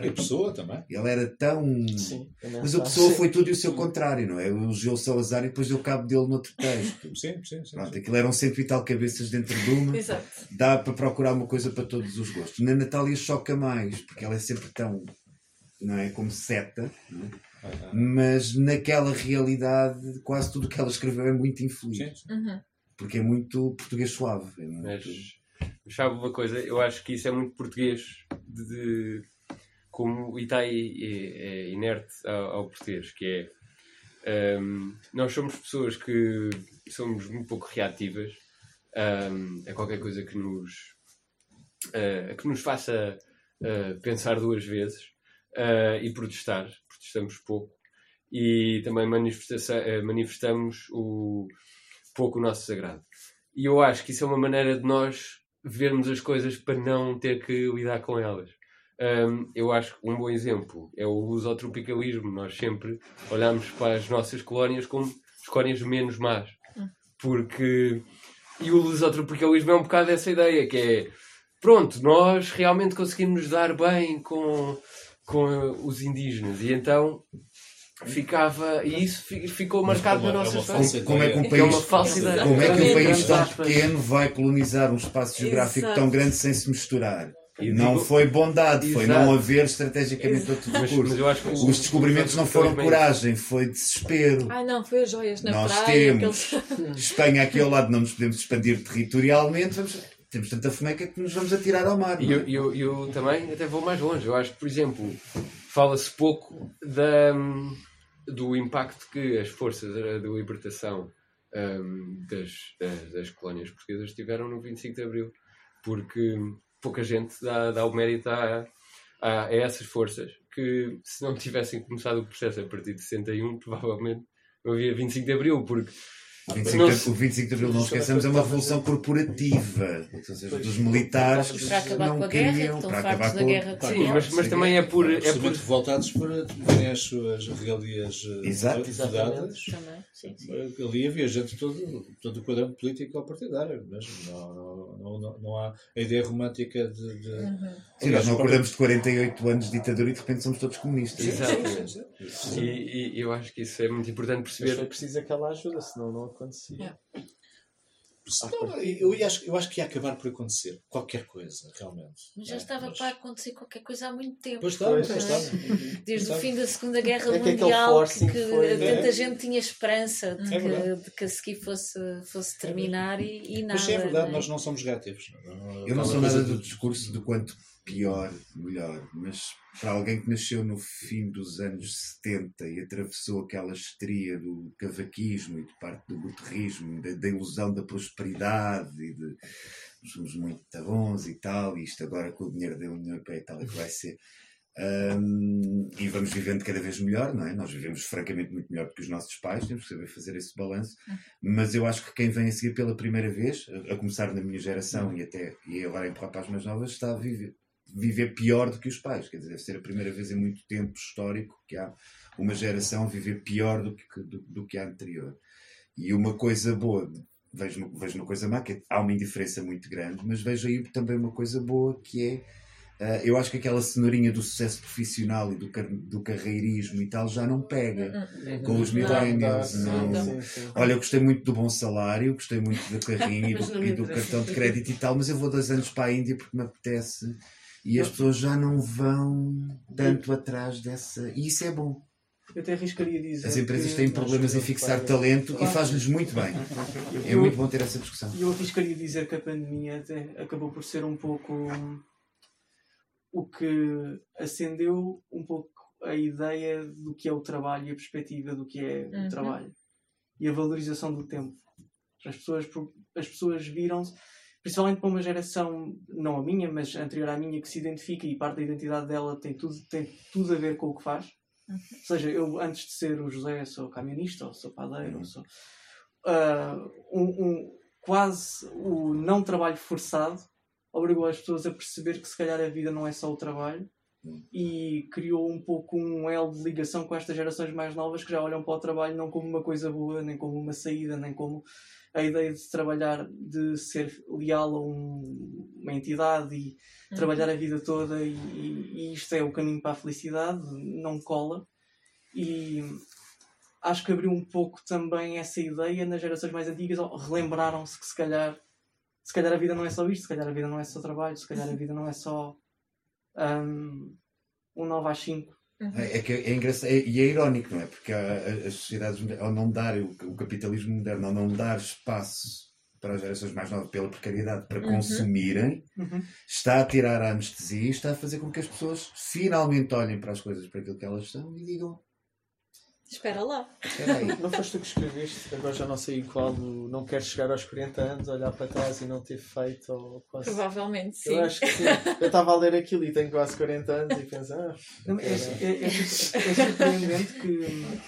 E a pessoa também. Ele era tão. Sim, Mas a pessoa foi tudo e o seu contrário, não é? Elogiou o Salazar e depois deu cabo dele noutro texto. Sim, sim, sim. Pronto, aquilo eram cento e tal cabeças dentro de uma. Exato. Dá para procurar uma coisa para todos os gostos. Na Natália choca mais, porque ela é sempre tão. Não é? Como seta, não é? Mas naquela realidade quase tudo o que ela escreveu é muito infeliz. sim, sim. Uhum. Porque é muito português suave. É muito... Mas, sabe uma coisa? Eu acho que isso é muito português, de- como e está aí, é, inerte ao, ao português, que é hum, nós somos pessoas que somos muito pouco reativas hum, a qualquer coisa que nos eh, que nos faça eh, pensar duas vezes eh, e protestar, protestamos pouco e também manifesta- manifestamos o, pouco o nosso sagrado. E eu acho que isso é uma maneira de nós vermos as coisas para não ter que lidar com elas. Hum, eu acho que um bom exemplo é o lusotropicalismo. Nós sempre olhamos para as nossas colónias como as colónias menos más. Porque. E o lusotropicalismo é um bocado essa ideia, que é. Pronto, nós realmente conseguimos nos dar bem com, com os indígenas. E então ficava. E isso fi- ficou marcado na é uma- é nossa história. Como é que um É país, uma falsa ideia. como é que um país tão pequeno vai colonizar um espaço geográfico Exato. tão grande sem se misturar? E não digo- foi bondade, foi Exato. não haver estrategicamente outro recurso. mas eu acho que o- Os descobrimentos não foram coragem, foi desespero. Ai não, foi as joias na Nós praia. temos aqueles- Espanha aqui ao lado, não nos podemos expandir territorialmente, vamos- temos tanta fomeca que nos vamos atirar ao mar. E é? eu, eu, eu também até vou mais longe. Eu acho que, por exemplo, fala-se pouco da, do impacto que as forças de libertação hum, das, das, das colónias portuguesas tiveram no 25 de Abril. Porque pouca gente dá, dá o mérito a, a, a essas forças que, se não tivessem começado o processo a partir de 61, provavelmente não havia 25 de Abril. Porque O 25, Não de, o 25 de Abril, não esqueçamos, é uma revolução corporativa. Ou seja, dos militares Para acabar não com a guerra, que queriam, estão para fartos acabar da com guerra que Sim, mas, mas também é por. É por Absolutamente revoltados por verem as suas regalias eh, Exato. dadas. Sim. Ali havia gente de todo, todo o quadrante político ou partidário, mas não, não, não, não, há a ideia romântica de. de... Sim, nós não acordamos de 48 anos de ditadura e de repente somos todos comunistas. Exato. Sim, sim, sim. E, e eu acho que isso é muito importante Mas foi perceber. preciso aquela ajuda, senão não acontecia. Yeah. Não, eu, acho, eu acho que ia acabar por acontecer qualquer coisa, realmente. Mas já É, estava mas- para acontecer qualquer coisa há muito tempo. Pois estava, Pois, pois é? estava. Desde o Sabe? fim da Segunda Guerra É que Mundial, forcing que, foi- tanta É. gente tinha esperança de, É verdade. que, de que a seguir fosse, fosse terminar e, e nada. Mas é verdade, não é? nós não somos gativos. Eu não sou nada do de- discurso de quanto pior, melhor, mas para alguém que nasceu no fim dos anos 70 e atravessou aquela histeria do cavaquismo e de parte do guterrismo, da, da ilusão da prosperidade e de somos muito bons e tal, e isto agora com o dinheiro da União Europeia e tal é que vai ser. Hum, e vamos vivendo cada vez melhor, não é? Nós vivemos francamente muito melhor do que os nossos pais, temos que saber fazer esse balanço. Mas eu acho que quem vem a seguir pela primeira vez, a, a começar na minha geração e até e agora empurrar para as mais novas, está a viver, viver pior do que os pais. Quer dizer, deve ser a primeira vez em muito tempo histórico que há uma geração a viver pior do que, do, do que a anterior. E uma coisa boa, vejo, vejo uma coisa má, que é- há uma indiferença muito grande, mas vejo aí também uma coisa boa que é. ah, eu acho que aquela cenourinha do sucesso profissional e do, car- do carreirismo e tal já não pega com os millennials. não, não, sim. Olha, eu gostei muito do bom salário, gostei muito do carrinho e do, não e do cartão de crédito e tal, mas eu vou dois anos para a Índia porque me apetece e as pessoas já não vão tanto atrás dessa. E isso é bom. Eu até arriscaria dizer. As empresas têm problemas em fixar talento e faz-lhes muito bem. É Eu- muito bom ter essa discussão. E eu arriscaria dizer que a pandemia até acabou por ser um pouco o que acendeu um pouco a ideia do que é o trabalho e a perspectiva do que é Uhum. o trabalho e a valorização do tempo. As pessoas, as pessoas viram-se, principalmente para uma geração, não a minha, mas anterior à minha, que se identifica e parte da identidade dela tem tudo, tem tudo a ver com o que faz. Ou seja, eu antes de ser o José sou camionista, ou sou padeiro, ou sou ah, um, um- quase o não trabalho forçado obrigou as pessoas a perceber que se calhar a vida não é só o trabalho e criou um pouco um elo de ligação com estas gerações mais novas que já olham para o trabalho não como uma coisa boa, nem como uma saída, nem como a ideia de trabalhar, de ser leal a um- uma entidade e trabalhar a vida toda e, e- isto é o caminho para a felicidade, não cola. E acho que abriu um pouco também essa ideia nas gerações mais antigas, relembraram-se que se calhar, se calhar a vida não é só isto, se calhar a vida não é só trabalho, se calhar a vida não é só um, um 9 às 5. É, é que é engraçado é- e é irónico, não é? Porque a- a- as sociedades, ao não dar, o, o capitalismo moderno, ao não dar espaço para as gerações mais novas pela precariedade para Uhum. consumirem, Uhum. está a tirar a anestesia e está a fazer com que as pessoas finalmente olhem para as coisas para aquilo que elas são e digam: Espera lá. Não foste tu que escreveste, agora já não sei qual, não quero chegar aos 40 anos, olhar para trás e não ter feito ou quase. Provavelmente sim. Eu acho que sim. Eu estava a ler aquilo e tenho quase 40 anos e penso, ah, Não, É, é- é- é surpreendente que hum,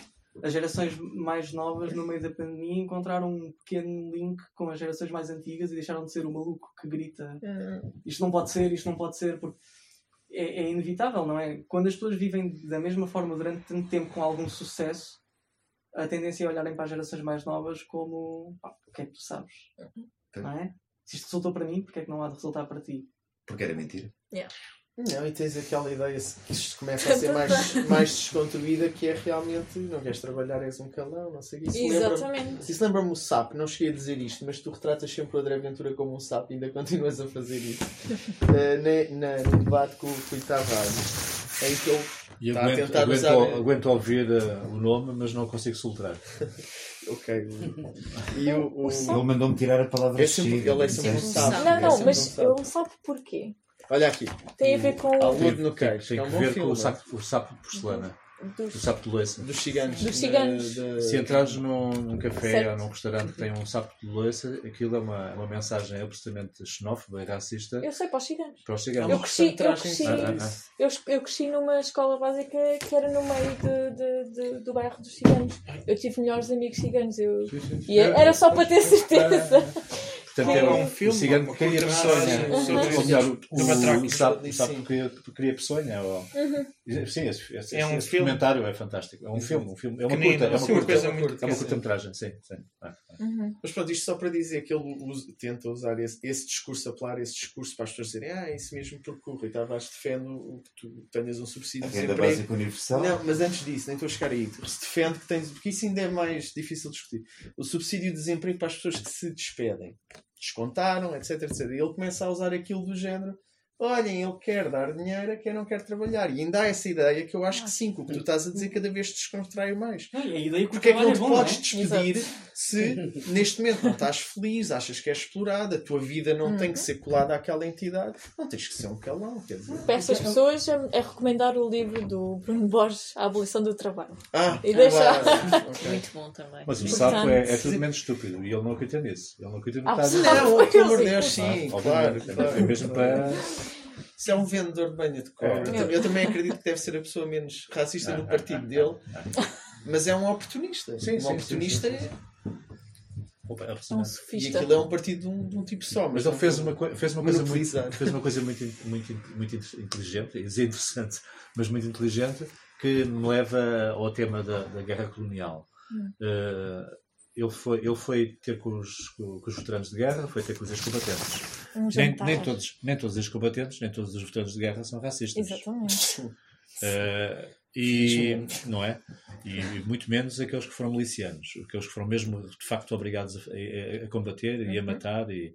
as gerações mais novas, no meio da pandemia, encontraram um pequeno link com as gerações mais antigas e deixaram de ser o maluco que grita Hum, isto não pode ser, isto não pode ser, porque é, é inevitável, não é? Quando as pessoas vivem da mesma forma durante tanto tempo com algum sucesso, a tendência é olharem para as gerações mais novas como pá, o que é que tu sabes? Não é? Se isto resultou para mim, porque é que não há de resultar para ti? Porque era mentira. Não, e tens aquela ideia que isto começa a ser mais, mais desconstruída, que é realmente não queres trabalhar, és um calão, não sei o que. Isso Exatamente. isso lembra-me o SAP, não cheguei a dizer isto, mas tu retratas sempre o André Ventura como um SAP e ainda continuas a fazer isso. Eh, na, na- no debate com, o Tavares, em que ele E Está a aguento, tentar aguento, usar- aguento ouvir eh, o nome, mas não consigo soltar. Ok. E o, o- Ele mandou-me tirar a palavra É sempre- ele é sempre um sapo. Não, É não, sempre mas um sapo. não sabe porquê. Olha aqui. Tem a ver com. O- no Tem, tem que é um que ver filme. com o saco, o sapo de porcelana. do dos. sapo de louça. Dos ciganos. Dos ciganos. da- da- Se entrares num, num café Certo. ou num restaurante que tem um sapo de louça, aquilo é uma, uma mensagem absolutamente xenófoba e racista Eu sei para os ciganos. para os ciganos. Eu cresci, eu cresci, Ah, ah, disso. eu, eu cresci numa escola básica que era no meio de, de- de- do bairro dos ciganos. Eu tive melhores amigos ciganos. Eu, Sim, sim. e era só para ter certeza. Portanto, Que- era um um filme, o cigano que queria peçonha. metragem Ou melhor, o, o sapo, o Sim. sapo queria, queria peçonha. Ou... Uhum. Sim, esse, esse, É um esse filme. documentário é fantástico. É um filme, um filme. É uma curta, é uma curta, é uma muito curta, é uma curta-metragem, sim. sim. Ah, ah. Uhum. Mas pronto, isto só para dizer que ele tenta usar esse, esse discurso, apelar esse discurso para as pessoas dizerem ah, é isso mesmo percorre e Tavares defende o que tu tenhas um subsídio de renda desemprego. básica universal. Não, mas antes disso, nem estou a chegar aí. Se defende que tens. Porque isso ainda é mais difícil de discutir. O subsídio de desemprego para as pessoas que se despedem. Descontaram, etc, etc. E ele começa a usar aquilo do género. Olhem, ele quer dar dinheiro a quem não quer trabalhar. E ainda há essa ideia que eu acho que sim, que o que tu estás a dizer cada vez te descontrai mais. Não, e a ideia que Porque é que não te é bom, podes não é? despedir se neste momento não estás feliz, achas que és explorado, a tua vida não tem que ser colada àquela entidade, não tens que ser um calão, quer dizer. Para essas pessoas é, é recomendar o livro do Bruno Borges, A Abolição do Trabalho. Ah, E deixar- claro. Ok. Muito bom também. Mas o Portanto, sapo é, é tudo menos estúpido e ele não acredita nisso. Ele não acredita no Ah, que está a sim. dizer. Não, pelo amor de Deus, sim. Ah, claro. obviamente, claro. é mesmo para. Se é um vendedor de banha de cobra. É. Eu também- Eu também acredito que deve ser a pessoa menos racista no partido dele, mas é um oportunista. Sim, um sim, oportunista sim, sim, é- Opa, é É um e sofista. aquilo é um partido de um, de um tipo só. Mas não ele fez uma, fez uma coisa muito, fez uma coisa muito, muito, muito in- inteligente, interessante, mas muito inteligente, que me leva ao tema da, da guerra colonial. Eh, ele, foi, ele foi ter com os, com os veteranos de guerra, foi ter com os ex-combatentes. Um Nem, jantar. nem, todos, nem todos os ex-combatentes, nem todos os veteranos de guerra são racistas. Exatamente. Eh, e não é? E muito menos aqueles que foram milicianos, aqueles que foram mesmo de facto obrigados a, a- a combater e a Uhum. matar e,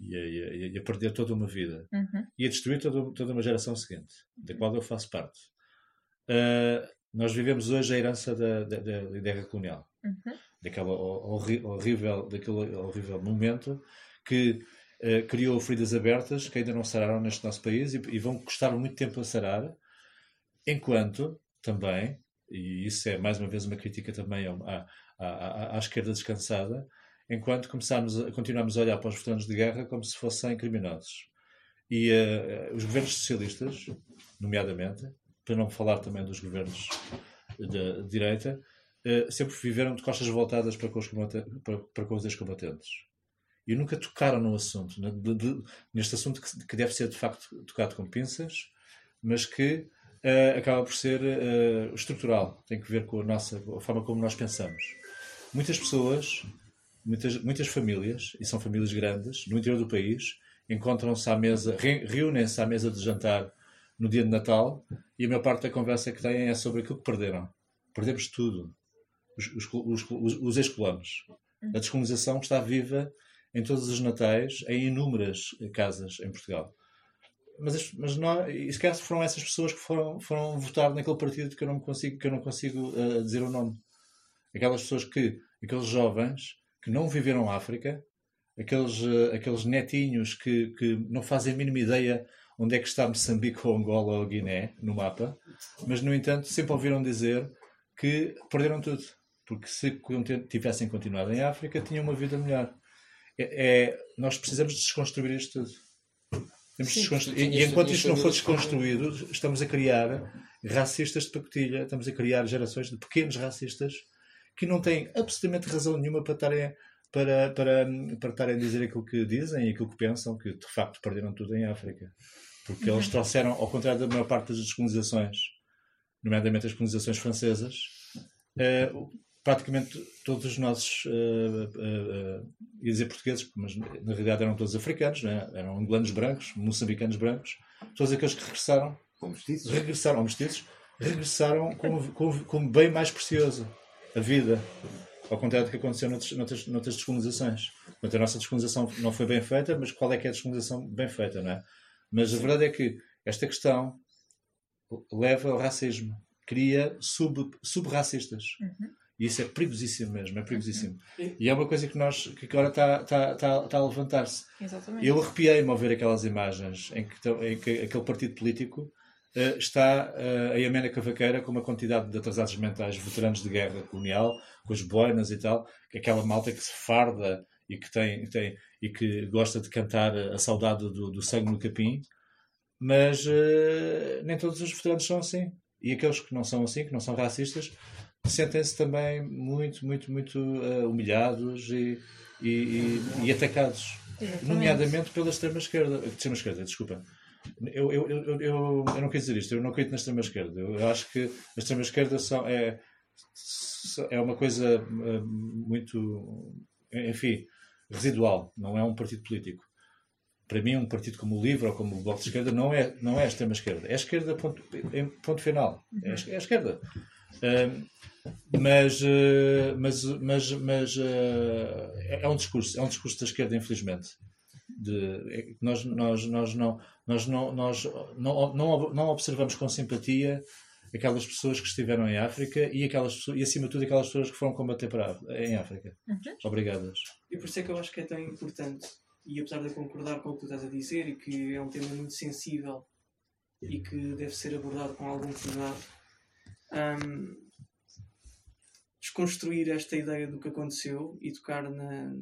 e a, e a- e a perder toda uma vida Uhum. e a destruir toda, toda uma geração seguinte, da qual eu faço parte. Eh, nós vivemos hoje a herança da, da, da guerra colonial, Uhum. daquela horrível, daquele horrível momento que eh, criou feridas abertas que ainda não sararam neste nosso país e, e vão custar muito tempo a sarar, enquanto também, e isso é mais uma vez uma crítica também à, à, à, esquerda descansada, enquanto começamos a, continuamos a olhar para os veteranos de guerra como se fossem criminosos. E eh, os governos socialistas, nomeadamente, para não falar também dos governos de direita, eh, sempre viveram de costas voltadas para com os, para, para com os ex-combatentes. E nunca tocaram no assunto, né, de- de- neste assunto que, que deve ser de facto tocado com pinças, mas que eh, acaba por ser eh, estrutural, tem que ver com a, nossa, a forma como nós pensamos. Muitas pessoas, muitas, muitas famílias, e são famílias grandes, no interior do país, encontram-se à mesa, re- reúnem-se à mesa de jantar no dia de Natal e a maior parte da conversa que têm é sobre aquilo que perderam. Perdemos tudo. Os, os, os, os ex-colonos. A descolonização está viva em todos os natais, em inúmeras casas em Portugal. Mas, as- mas não, e se calhar foram essas pessoas que foram, foram votar naquele partido que eu não consigo, que eu não consigo eh, dizer o nome. Aquelas pessoas que, aqueles jovens que não viveram África, aqueles, eh, aqueles netinhos que, que não fazem a mínima ideia onde é que está Moçambique ou Angola ou Guiné no mapa, mas no entanto sempre ouviram dizer que perderam tudo, porque se tivessem continuado em África tinham uma vida melhor. É, é- nós precisamos de desconstruir isto tudo. Temos Sim, desconstru- tu e, e enquanto isto não for desconstruído, estamos a criar racistas de pacotilha, estamos a criar gerações de pequenos racistas que não têm absolutamente razão nenhuma para estarem, para, para, para estarem a dizer aquilo que dizem e aquilo que pensam, que de facto perderam tudo em África. Porque eles trouxeram, ao contrário da maior parte das descolonizações, nomeadamente as colonizações francesas, eh, praticamente todos os nossos, eh, eh, ia dizer portugueses, mas na realidade eram todos africanos, né? eram angolanos brancos, moçambicanos brancos, todos aqueles que regressaram Com mestiços. regressaram, mestiços, regressaram como, como, como bem mais precioso, a vida. Ao contrário do que aconteceu noutras, noutras, noutras descolonizações. Portanto, a nossa descolonização não foi bem feita, mas qual é que é a descolonização bem feita, não é? Mas a verdade é que esta questão leva ao racismo, cria sub- sub-racistas. E isso é perigosíssimo mesmo, é perigosíssimo. E é uma coisa que nós que agora está, está, está, está a levantar-se. Eu arrepiei-me ao ver aquelas imagens em que, em que aquele partido político eh, está eh, a Iamena Cavaqueira com uma quantidade de atrasados mentais, veteranos de guerra colonial, com as boinas e tal, é aquela malta que se farda e que, tem, tem, e que gosta de cantar a saudade do, do sangue no capim, mas eh, nem todos os veteranos são assim. E aqueles que não são assim, que não são racistas, sentem-se também muito, muito, muito eh, humilhados e, e, e- e atacados. Exatamente. Nomeadamente pela extrema-esquerda. Extrema-esquerda, desculpa. Eu, eu, eu, eu, eu, não quis dizer isto, eu não acredito na extrema-esquerda. Eu, acho que a extrema-esquerda são- é, é uma coisa eh, muito, enfim, residual, não é um partido político. Para mim, um partido como o LIVRE ou como o Bloco de Esquerda não é, não é a extrema-esquerda. É a esquerda, ponto, ponto final. É es- é a esquerda. Ahm, mas eh, mas, mas, mas eh, é- é um discurso, é um discurso da esquerda, infelizmente. De, é nós, nós, nós, não, nós, não, nós não, não, não observamos com simpatia aquelas pessoas que estiveram em África e, aquelas, pessoas- e acima de tudo, aquelas pessoas que foram combater para África- em África. Obrigadas. E por isso é que eu acho que é tão importante, e apesar de eu concordar com o que tu estás a dizer, e que é um tema muito sensível e que deve ser abordado com algum cuidado, hum, desconstruir esta ideia do que aconteceu e tocar na.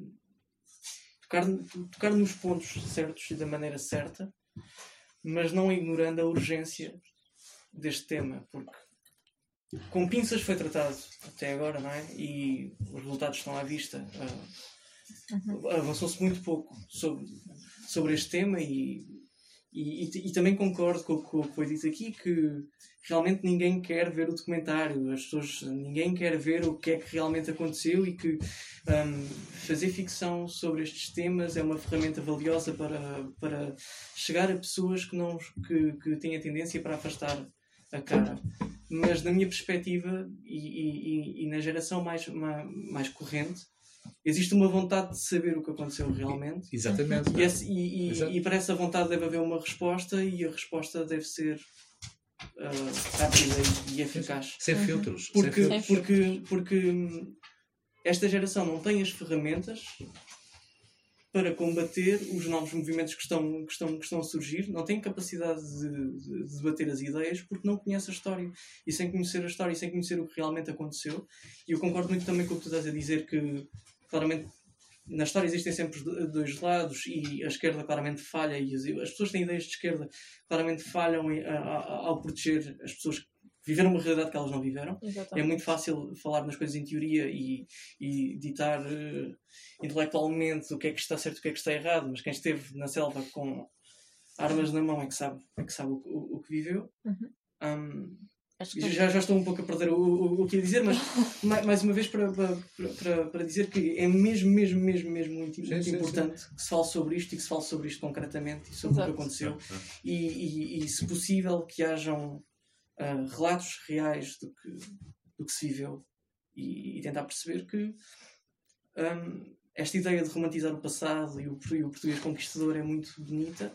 Tocar, tocar nos pontos certos e da maneira certa, mas não ignorando a urgência deste tema, porque com pinças foi tratado até agora, não é? E os resultados estão à vista. Ah, Avançou-se muito pouco sobre, sobre este tema e, e, e- e também concordo com, o- que foi dito aqui que realmente ninguém quer ver o documentário, as pessoas, ninguém quer ver o que é que realmente aconteceu e que ahm, fazer ficção sobre estes temas é uma ferramenta valiosa para, para chegar a pessoas que, não, que, que têm a tendência para afastar a cara. Mas na minha perspectiva e, e- na geração mais, ma- mais corrente, existe uma vontade de saber o que aconteceu realmente. Exatamente. E, esse- e- e- e para essa vontade deve haver uma resposta e a resposta deve ser ah, rápida e, e eficaz. Sem filtros. sem Porque, filtros. porque, porque esta geração não tem as ferramentas para combater os novos movimentos que estão, que estão, que estão a surgir, não tem capacidade de, de- de debater as ideias porque não conhece a história. E sem conhecer a história e sem conhecer o que realmente aconteceu, e eu concordo muito também com o que tu estás a dizer, que claramente na história existem sempre dois lados e a esquerda claramente falha e as, as pessoas que têm ideias de esquerda claramente falham em- a- a- ao proteger as pessoas que viveram uma realidade que elas não viveram. É Exatamente. muito fácil falar nas coisas em teoria e, e ditar eh, intelectualmente o que é que está certo e o que é que está errado, mas quem esteve na selva com armas na mão é que sabe, é que, sabe o, o- o que viveu. Uhum. Hum, que já, já estou um pouco a perder o, o, o que ia dizer, mas ma- mais uma vez para, para, para, para dizer que é mesmo, mesmo, mesmo, mesmo muito, muito sim, importante que se fale sobre isto e que se fale sobre isto concretamente e sobre o que Exato. aconteceu. E, e, e, se possível, que hajam ah, relatos reais do que, do que se viveu e, e tentar perceber que hum, esta ideia de romantizar o passado e o, e o português conquistador é muito bonita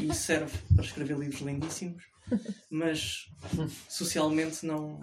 e serve para escrever livros lindíssimos, mas socialmente não.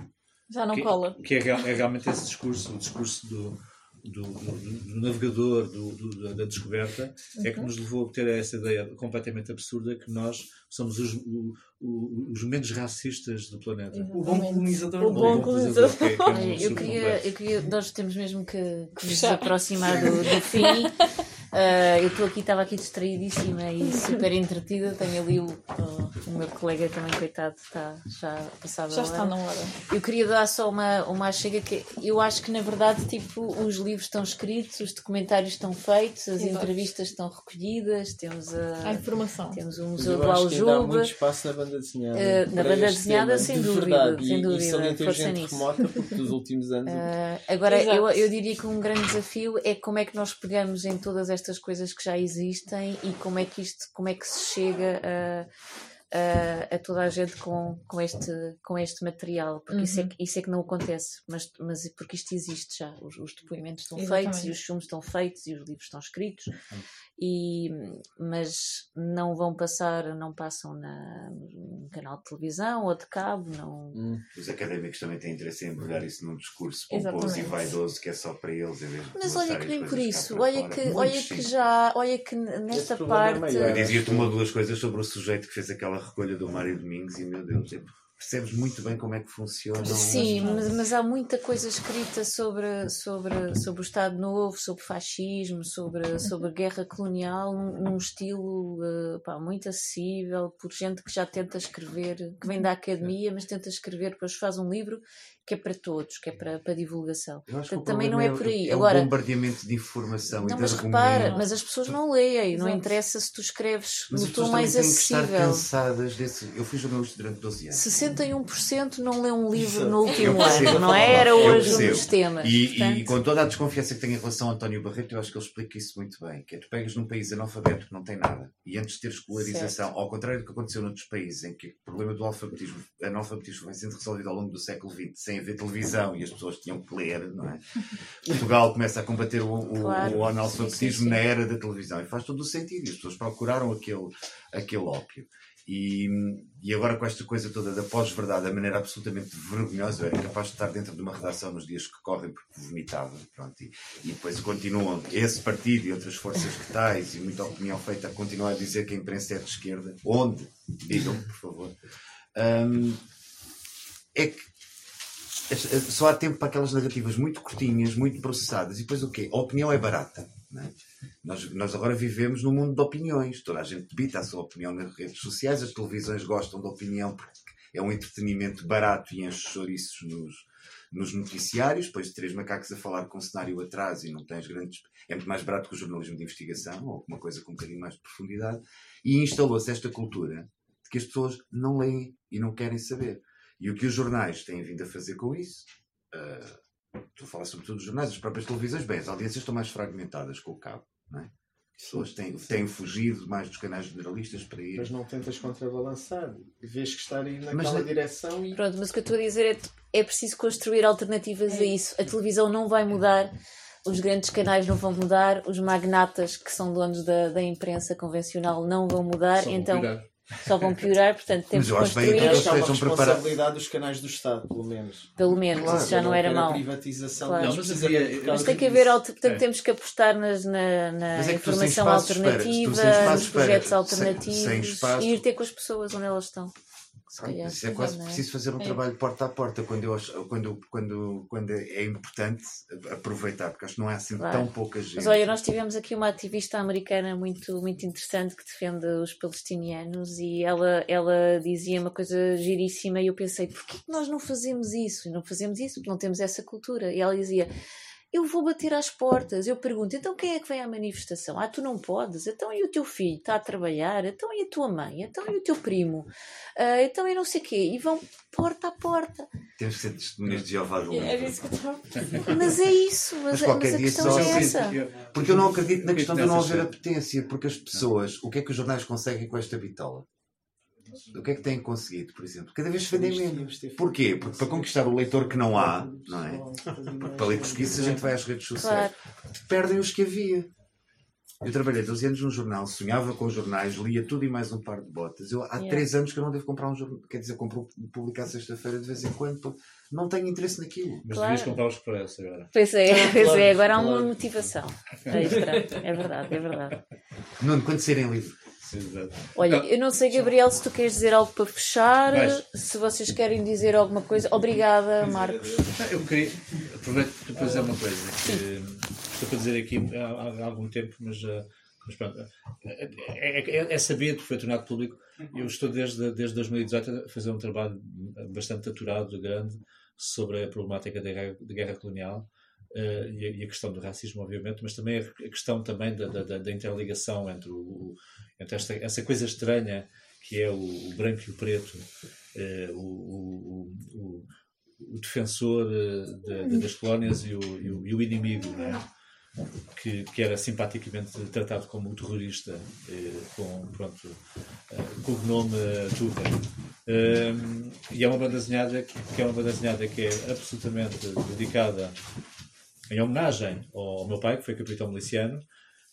Já não que, cola. que é, real- é realmente esse discurso, o discurso do, do, do- do navegador, do- do- da- descoberta, é que Uhum. nos levou a ter essa ideia completamente absurda que nós somos os, o- o- os menos racistas do planeta. O bom colonizador O bom mundo. colonizador. que é- que é um eu queria, eu queria, nós temos mesmo que, que nos aproximar do, do fim. Ah, eu estou aqui, estava aqui distraídíssima e super entretida. Tenho ali o, o, o meu colega também, coitado, está já passado Já a está hora. na hora. Eu queria dar só uma, uma chega que eu acho que na verdade tipo, os livros estão escritos, os documentários estão feitos, as Exato. entrevistas estão recolhidas, temos, Há a, informação. temos o Museu eu do ainda há muito espaço na banda desenhada. Eh, na banda desenhada, sem de dúvida, verdade. sem e, dúvida, E salienta força gente nisso. remota, porque dos últimos anos. Ah, agora, Exato. eu, eu diria que um grande desafio é como é que nós pegamos em todas estas coisas que já existem e como é que isto, como é que se chega a, a, a toda a gente com, com, este, com este material, porque isso, é, Uhum. que- isso é que não acontece, mas, mas porque isto existe já, os, os depoimentos estão Exatamente. feitos e os filmes estão feitos e os livros estão escritos, e, mas não vão passar, não passam na, num canal de televisão ou de cabo, não, Hum. Os académicos também têm interesse em embrulhar isso num discurso pomposo Exatamente. e vaidoso que é só para eles. Mas olha que nem por isso, olha que, olha que já, olha que nesta é parte. Eu dizia-te uma ou duas coisas sobre o sujeito que fez aquela recolha do Mário Domingos e, meu Deus, é- percebes muito bem como é que funciona. Sim, mas, mas há muita coisa escrita sobre, sobre, sobre o Estado Novo, sobre fascismo, sobre, sobre guerra colonial, num, estilo eh, pá, muito acessível, por gente que já tenta escrever, que vem da academia, mas tenta escrever, depois faz um livro que é para todos, que é para, para divulgação. Eu acho que o Portanto, também não problema é por aí. É Agora, o bombardeamento de informação não, e mas repara, mas as pessoas não leem, não interessa se tu escreves Mas as no tom mais que estar acessível. cansadas desse. Eu fiz jornalismo durante 12 anos. 61% não lê um livro Exato. no último percebo. ano, não é? Era hoje um dos temas. E, portanto. e com toda a desconfiança que tenho em relação a António Barreto, eu acho que ele explica isso muito bem. Que é tu pegas num país analfabeto que não tem nada e antes de ter escolarização, ao contrário do que aconteceu noutros países em que o problema do alfabetismo, analfabetismo vai sendo resolvido ao longo do século XX sem haver televisão e as pessoas tinham que ler, não é? Portugal começa a combater o, o, Claro. o analfabetismo na era da televisão e faz todo o sentido. E as pessoas procuraram aquele, aquele ópio. E, e agora com esta coisa toda da pós-verdade, da maneira absolutamente vergonhosa, eu era capaz de estar dentro de uma redação nos dias que correm porque vomitava. Pronto, e, e depois continuam esse partido e outras forças que tais e muita opinião feita a continuar a dizer que a imprensa é de esquerda. Onde? Digam-me, por favor. Hum, é que só há tempo para aquelas narrativas muito curtinhas, muito processadas. E depois o quê? A opinião é barata. é? Nós, nós agora vivemos num mundo de opiniões. Toda a gente debita a sua opinião nas redes sociais. As televisões gostam da opinião porque é um entretenimento barato e enche chouriços nos, nos noticiários. Depois três macacos a falar com um cenário atrás e não tens grandes. É muito mais barato que o jornalismo de investigação ou uma coisa com um bocadinho mais de profundidade. E instalou-se esta cultura de que as pessoas não leem e não querem saber. E o que os jornais têm vindo a fazer com isso, ah, estou a falar sobretudo dos jornais, as próprias televisões, bem, as audiências estão mais fragmentadas com o cabo, não é? As pessoas têm, têm fugido mais dos canais generalistas para ir. Mas não tentas contrabalançar. Vês que estar aí Mas naquela na- direção e. Pronto, mas o que eu estou a dizer é é preciso construir alternativas a isso. A televisão não vai mudar, os grandes canais não vão mudar, os magnatas que são donos da, da imprensa convencional não vão mudar, Só vão então. Só vão piorar. Portanto, temos Mas eu que acho bem construir, que uma estejam preparados. responsabilidade dos canais do Estado, pelo menos. pelo menos, Claro, isso já Eu não era mau. privatização Claro. Não, mas havia- Mas tem que haver, portanto, É. temos que apostar nas, na, na é sem informação alternativa, sem nos projetos sem- alternativos sem espaço- e ir ter com as pessoas onde elas estão. Calhar, Isso é quase é? preciso fazer um É. trabalho porta a porta quando, eu quando, quando, quando é importante aproveitar, porque acho que não é assim Claro. tão pouca gente. Mas olha, nós tivemos aqui uma ativista americana muito, muito interessante que defende os palestinianos e ela, ela dizia uma coisa giríssima e eu pensei, porquê que nós não fazemos isso? E não fazemos isso porque não temos essa cultura. E ela dizia, eu vou bater às portas. Eu pergunto, então quem é que vem à manifestação? Ah, tu não podes? Então e o teu filho está a trabalhar? Então e a tua mãe? Então e o teu primo? Ah, então e não sei o quê. E vão porta a porta. Temos que ser testemunhas de Jeová do É Livro. isso que eu estava Mas é isso. Mas, Mas a- qualquer mas a dia questão só é eu essa. Porque eu não acredito na questão de não haver apetência, porque as pessoas, o que é que os jornais conseguem com esta bitola? O que é que têm conseguido, por exemplo? Cada vez vendem menos. Porquê? Porque para conquistar o leitor que não há, não é? Porque para ler pesquisas a gente vai às redes sociais. Claro. Perdem os que havia. Eu trabalhei 12 anos num jornal, sonhava com jornais, lia tudo e mais um par de botas. Eu, há Yeah. 3 anos que eu não devo comprar um jornal, quer dizer, compro publicar sexta-feira de vez em quando, porque não tenho interesse naquilo. Mas Claro. devias comprar os expresso agora. Pois é, pois Claro, é, agora há uma claro. motivação extra. É verdade, é verdade. Nuno, quando serem livre. Exato. Olha, Não. eu não sei, Gabriel, se tu queres dizer algo para fechar, Vais. se vocês querem dizer alguma coisa. Obrigada, Marcos. Eu queria. Aproveito para dizer uma coisa que estou para dizer aqui há, há algum tempo, mas, ah, mas pronto. É, é, é- é sabido, foi tornado público. Eu estou desde, desde 2018 a fazer um trabalho bastante aturado, grande, sobre a problemática da guerra, da guerra colonial. Eh, e, a, questão do racismo, obviamente, mas também a, questão também da, da, da- interligação entre, o, entre esta, essa coisa estranha que é o, o branco e o preto, eh, o, o, o, o defensor eh, de- das colónias e o, e o, e o inimigo, não é? que, que era simpaticamente tratado como um terrorista, com, pronto, com o nome eh, Tuga. Um, e é uma banda desenhada que, que é uma banda desenhada que é absolutamente dedicada em homenagem ao, meu pai, que foi capitão miliciano,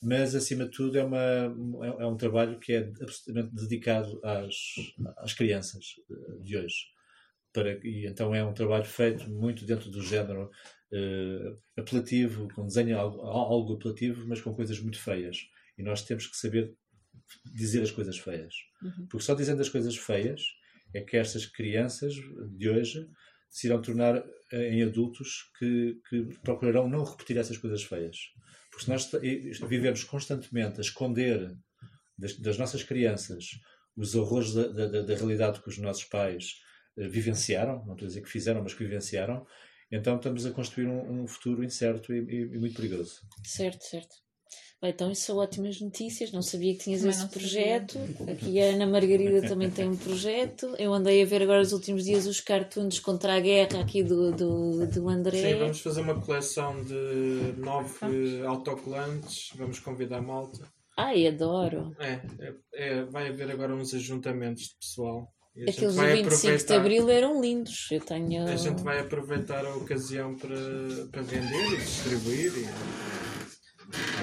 mas acima de tudo é, uma, é, é um trabalho que é absolutamente dedicado às, às crianças eh, de hoje. Para, e então é um trabalho feito muito dentro do género eh, apelativo, com desenho algo, algo apelativo, mas com coisas muito feias. E nós temos que saber dizer as coisas feias. Porque só dizendo as coisas feias é que estas crianças de hoje se irão tornar eh, em adultos que, que procurarão não repetir essas coisas feias. Porque se nós vivemos constantemente a esconder das, das nossas crianças os horrores da, da- da- da realidade que os nossos pais eh, vivenciaram, não estou a dizer que fizeram, mas que vivenciaram, então estamos a construir um, um futuro incerto e, e- e muito perigoso. Certo, certo. Bem, então isso são ótimas notícias. Não sabia que tinhas Também esse não sabia. projeto. Aqui a Ana Margarida também tem um projeto. Eu andei a ver agora nos últimos dias os cartoons contra a guerra aqui do, do, do André. Sim, vamos fazer uma coleção de nove autocolantes. Vamos convidar a malta. Ai, adoro. É, é, é, vai haver agora uns ajuntamentos de pessoal. Aqueles do vai 25 de Abril eram lindos. Eu tenho. A gente vai aproveitar a ocasião para, para vender e distribuir. E...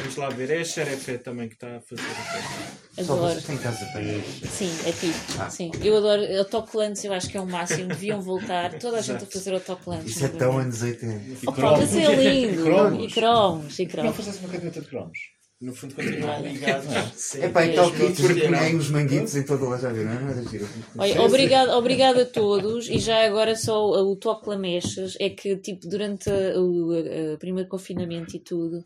Vamos lá ver. É a Xerefé também que está a fazer a coisa. Só Adoro. vocês têm casa para ir. Sim, é tipo. Sim, eu adoro autocolantes, eu acho que é o máximo. Deviam voltar. Toda a gente a fazer autocolantes. Isso é tão anos 80. Opa, mas é lindo. cromos. E cromos, e Não cromos. fazes uma caderneta de cromos. No fundo, continuam ligados. É pá, então que não? punhei os manguitos em todo lado, já viram? Não. Olha, obrigado, obrigado a todos e já agora só o toque lamechas é que tipo durante o a- a primeiro confinamento e tudo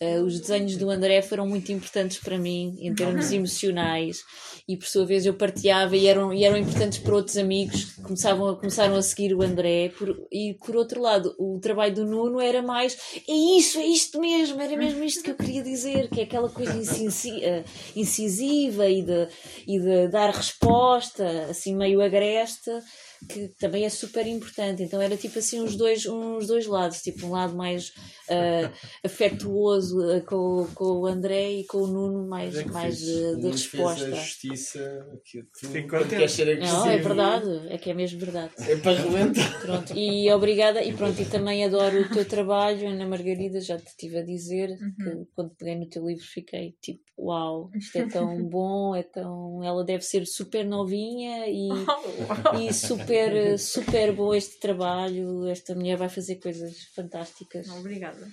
eh, os desenhos do André foram muito importantes para mim em termos emocionais e por sua vez eu partilhava e eram, e eram importantes para outros amigos que começavam a, começaram a seguir o André por- e por outro lado o trabalho do Nuno era mais é isso, é isto mesmo, era mesmo isto que eu queria dizer, que é aquela coisa incisi- incisiva e de, e de dar resposta assim meio agreste que também é super importante então era tipo assim uns dois, uns dois lados tipo um lado mais ah, afetuoso ah, com, com o André e com o Nuno mais, é mais fez- de, de fez resposta a justiça que tu queres ser agressivo. não, é verdade, é que é mesmo verdade É para rebentar. Pronto, e obrigada, e pronto, e também adoro o teu trabalho, Ana Margarida, já te estive a dizer que quando peguei no teu livro fiquei tipo, uau, isto é tão bom, é tão. Ela deve ser super novinha e, e super, super bom este trabalho. Esta mulher vai fazer coisas fantásticas. Obrigada.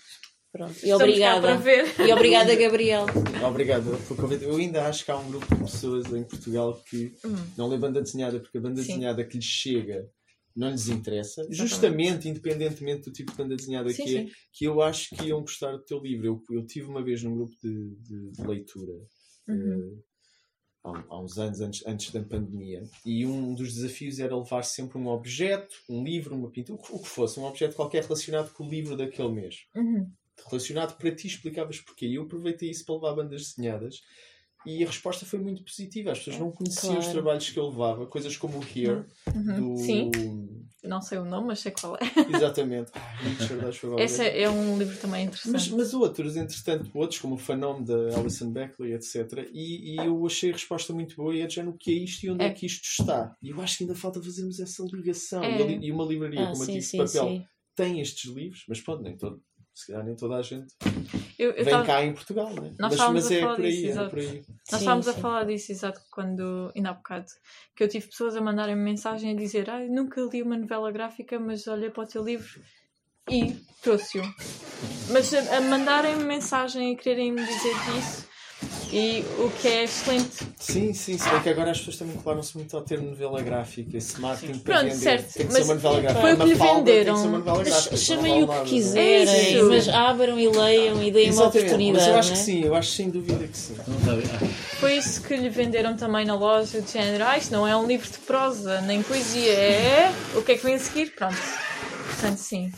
Pronto, e Estamos cá obrigada. para ver. E obrigada, Gabriel. Obrigado pelo convite. Eu ainda acho que há um grupo de pessoas em Portugal que não lê banda desenhada porque a banda Sim. desenhada que lhes chega não lhes interessa, justamente independentemente do tipo de banda desenhada Sim, que é, sim. que eu acho que iam gostar do teu livro. Eu, eu tive uma vez num grupo de, de- de leitura Uhum. eh, há, uns anos antes, antes da pandemia e um dos desafios era levar sempre um objeto, um livro, uma pintura, o que- o que fosse, um objeto qualquer relacionado com o livro daquele mês Uhum. relacionado para ti, explicavas porquê. E eu aproveitei isso para levar bandas desenhadas e a resposta foi muito positiva. As pessoas não conheciam os Claro. trabalhos que eu levava, coisas como o Here, do. Uhum. Sim. Não sei o nome, mas sei qual é. Exatamente. Ah, Esse é, é um livro também mas, interessante. mas outros, entretanto, outros, como o Phanome da Alison Beckley, etc. E, e eu achei a resposta muito boa e é de género, o que é isto e onde é. É. que isto está? E eu acho que ainda falta fazermos essa ligação. É. E, uma livraria, Ah, como sim, aqui de sim, papel, sim. tem estes livros, mas pronto, nem todo. Se calhar nem toda a gente Eu, eu vem tava- cá em Portugal, né? Nós mas, estávamos mas a é falar por aí, disso, é exato. por aí. Nós estávamos a falar disso exato quando, ainda há bocado, que eu tive pessoas a mandarem mensagem a dizer ah, nunca li uma novela gráfica, mas olhei para o teu livro e trouxe-o. Mas a, a mandarem mensagem e quererem me dizer disso, e o que é excelente. Sim, sim, se bem que agora as pessoas também colaram-se muito ao termo novela gráfica, esse marketing para Pronto, vender. certo, Tem que mas ser uma novela gráfica. foi o que lhe Mafalda Tem que venderam. ser uma novela Mas gráfica, chamem o que quiserem, É isso. mas abram e leiam e deem uma Exatamente, oportunidade. Mas eu acho não que é? sim, eu acho sem dúvida que sim. Não. Ah, Foi isso que lhe venderam também na loja, de género, ah, isto não é um livro de prosa, nem poesia, é o que é que vem a seguir? Pronto. Portanto, sim.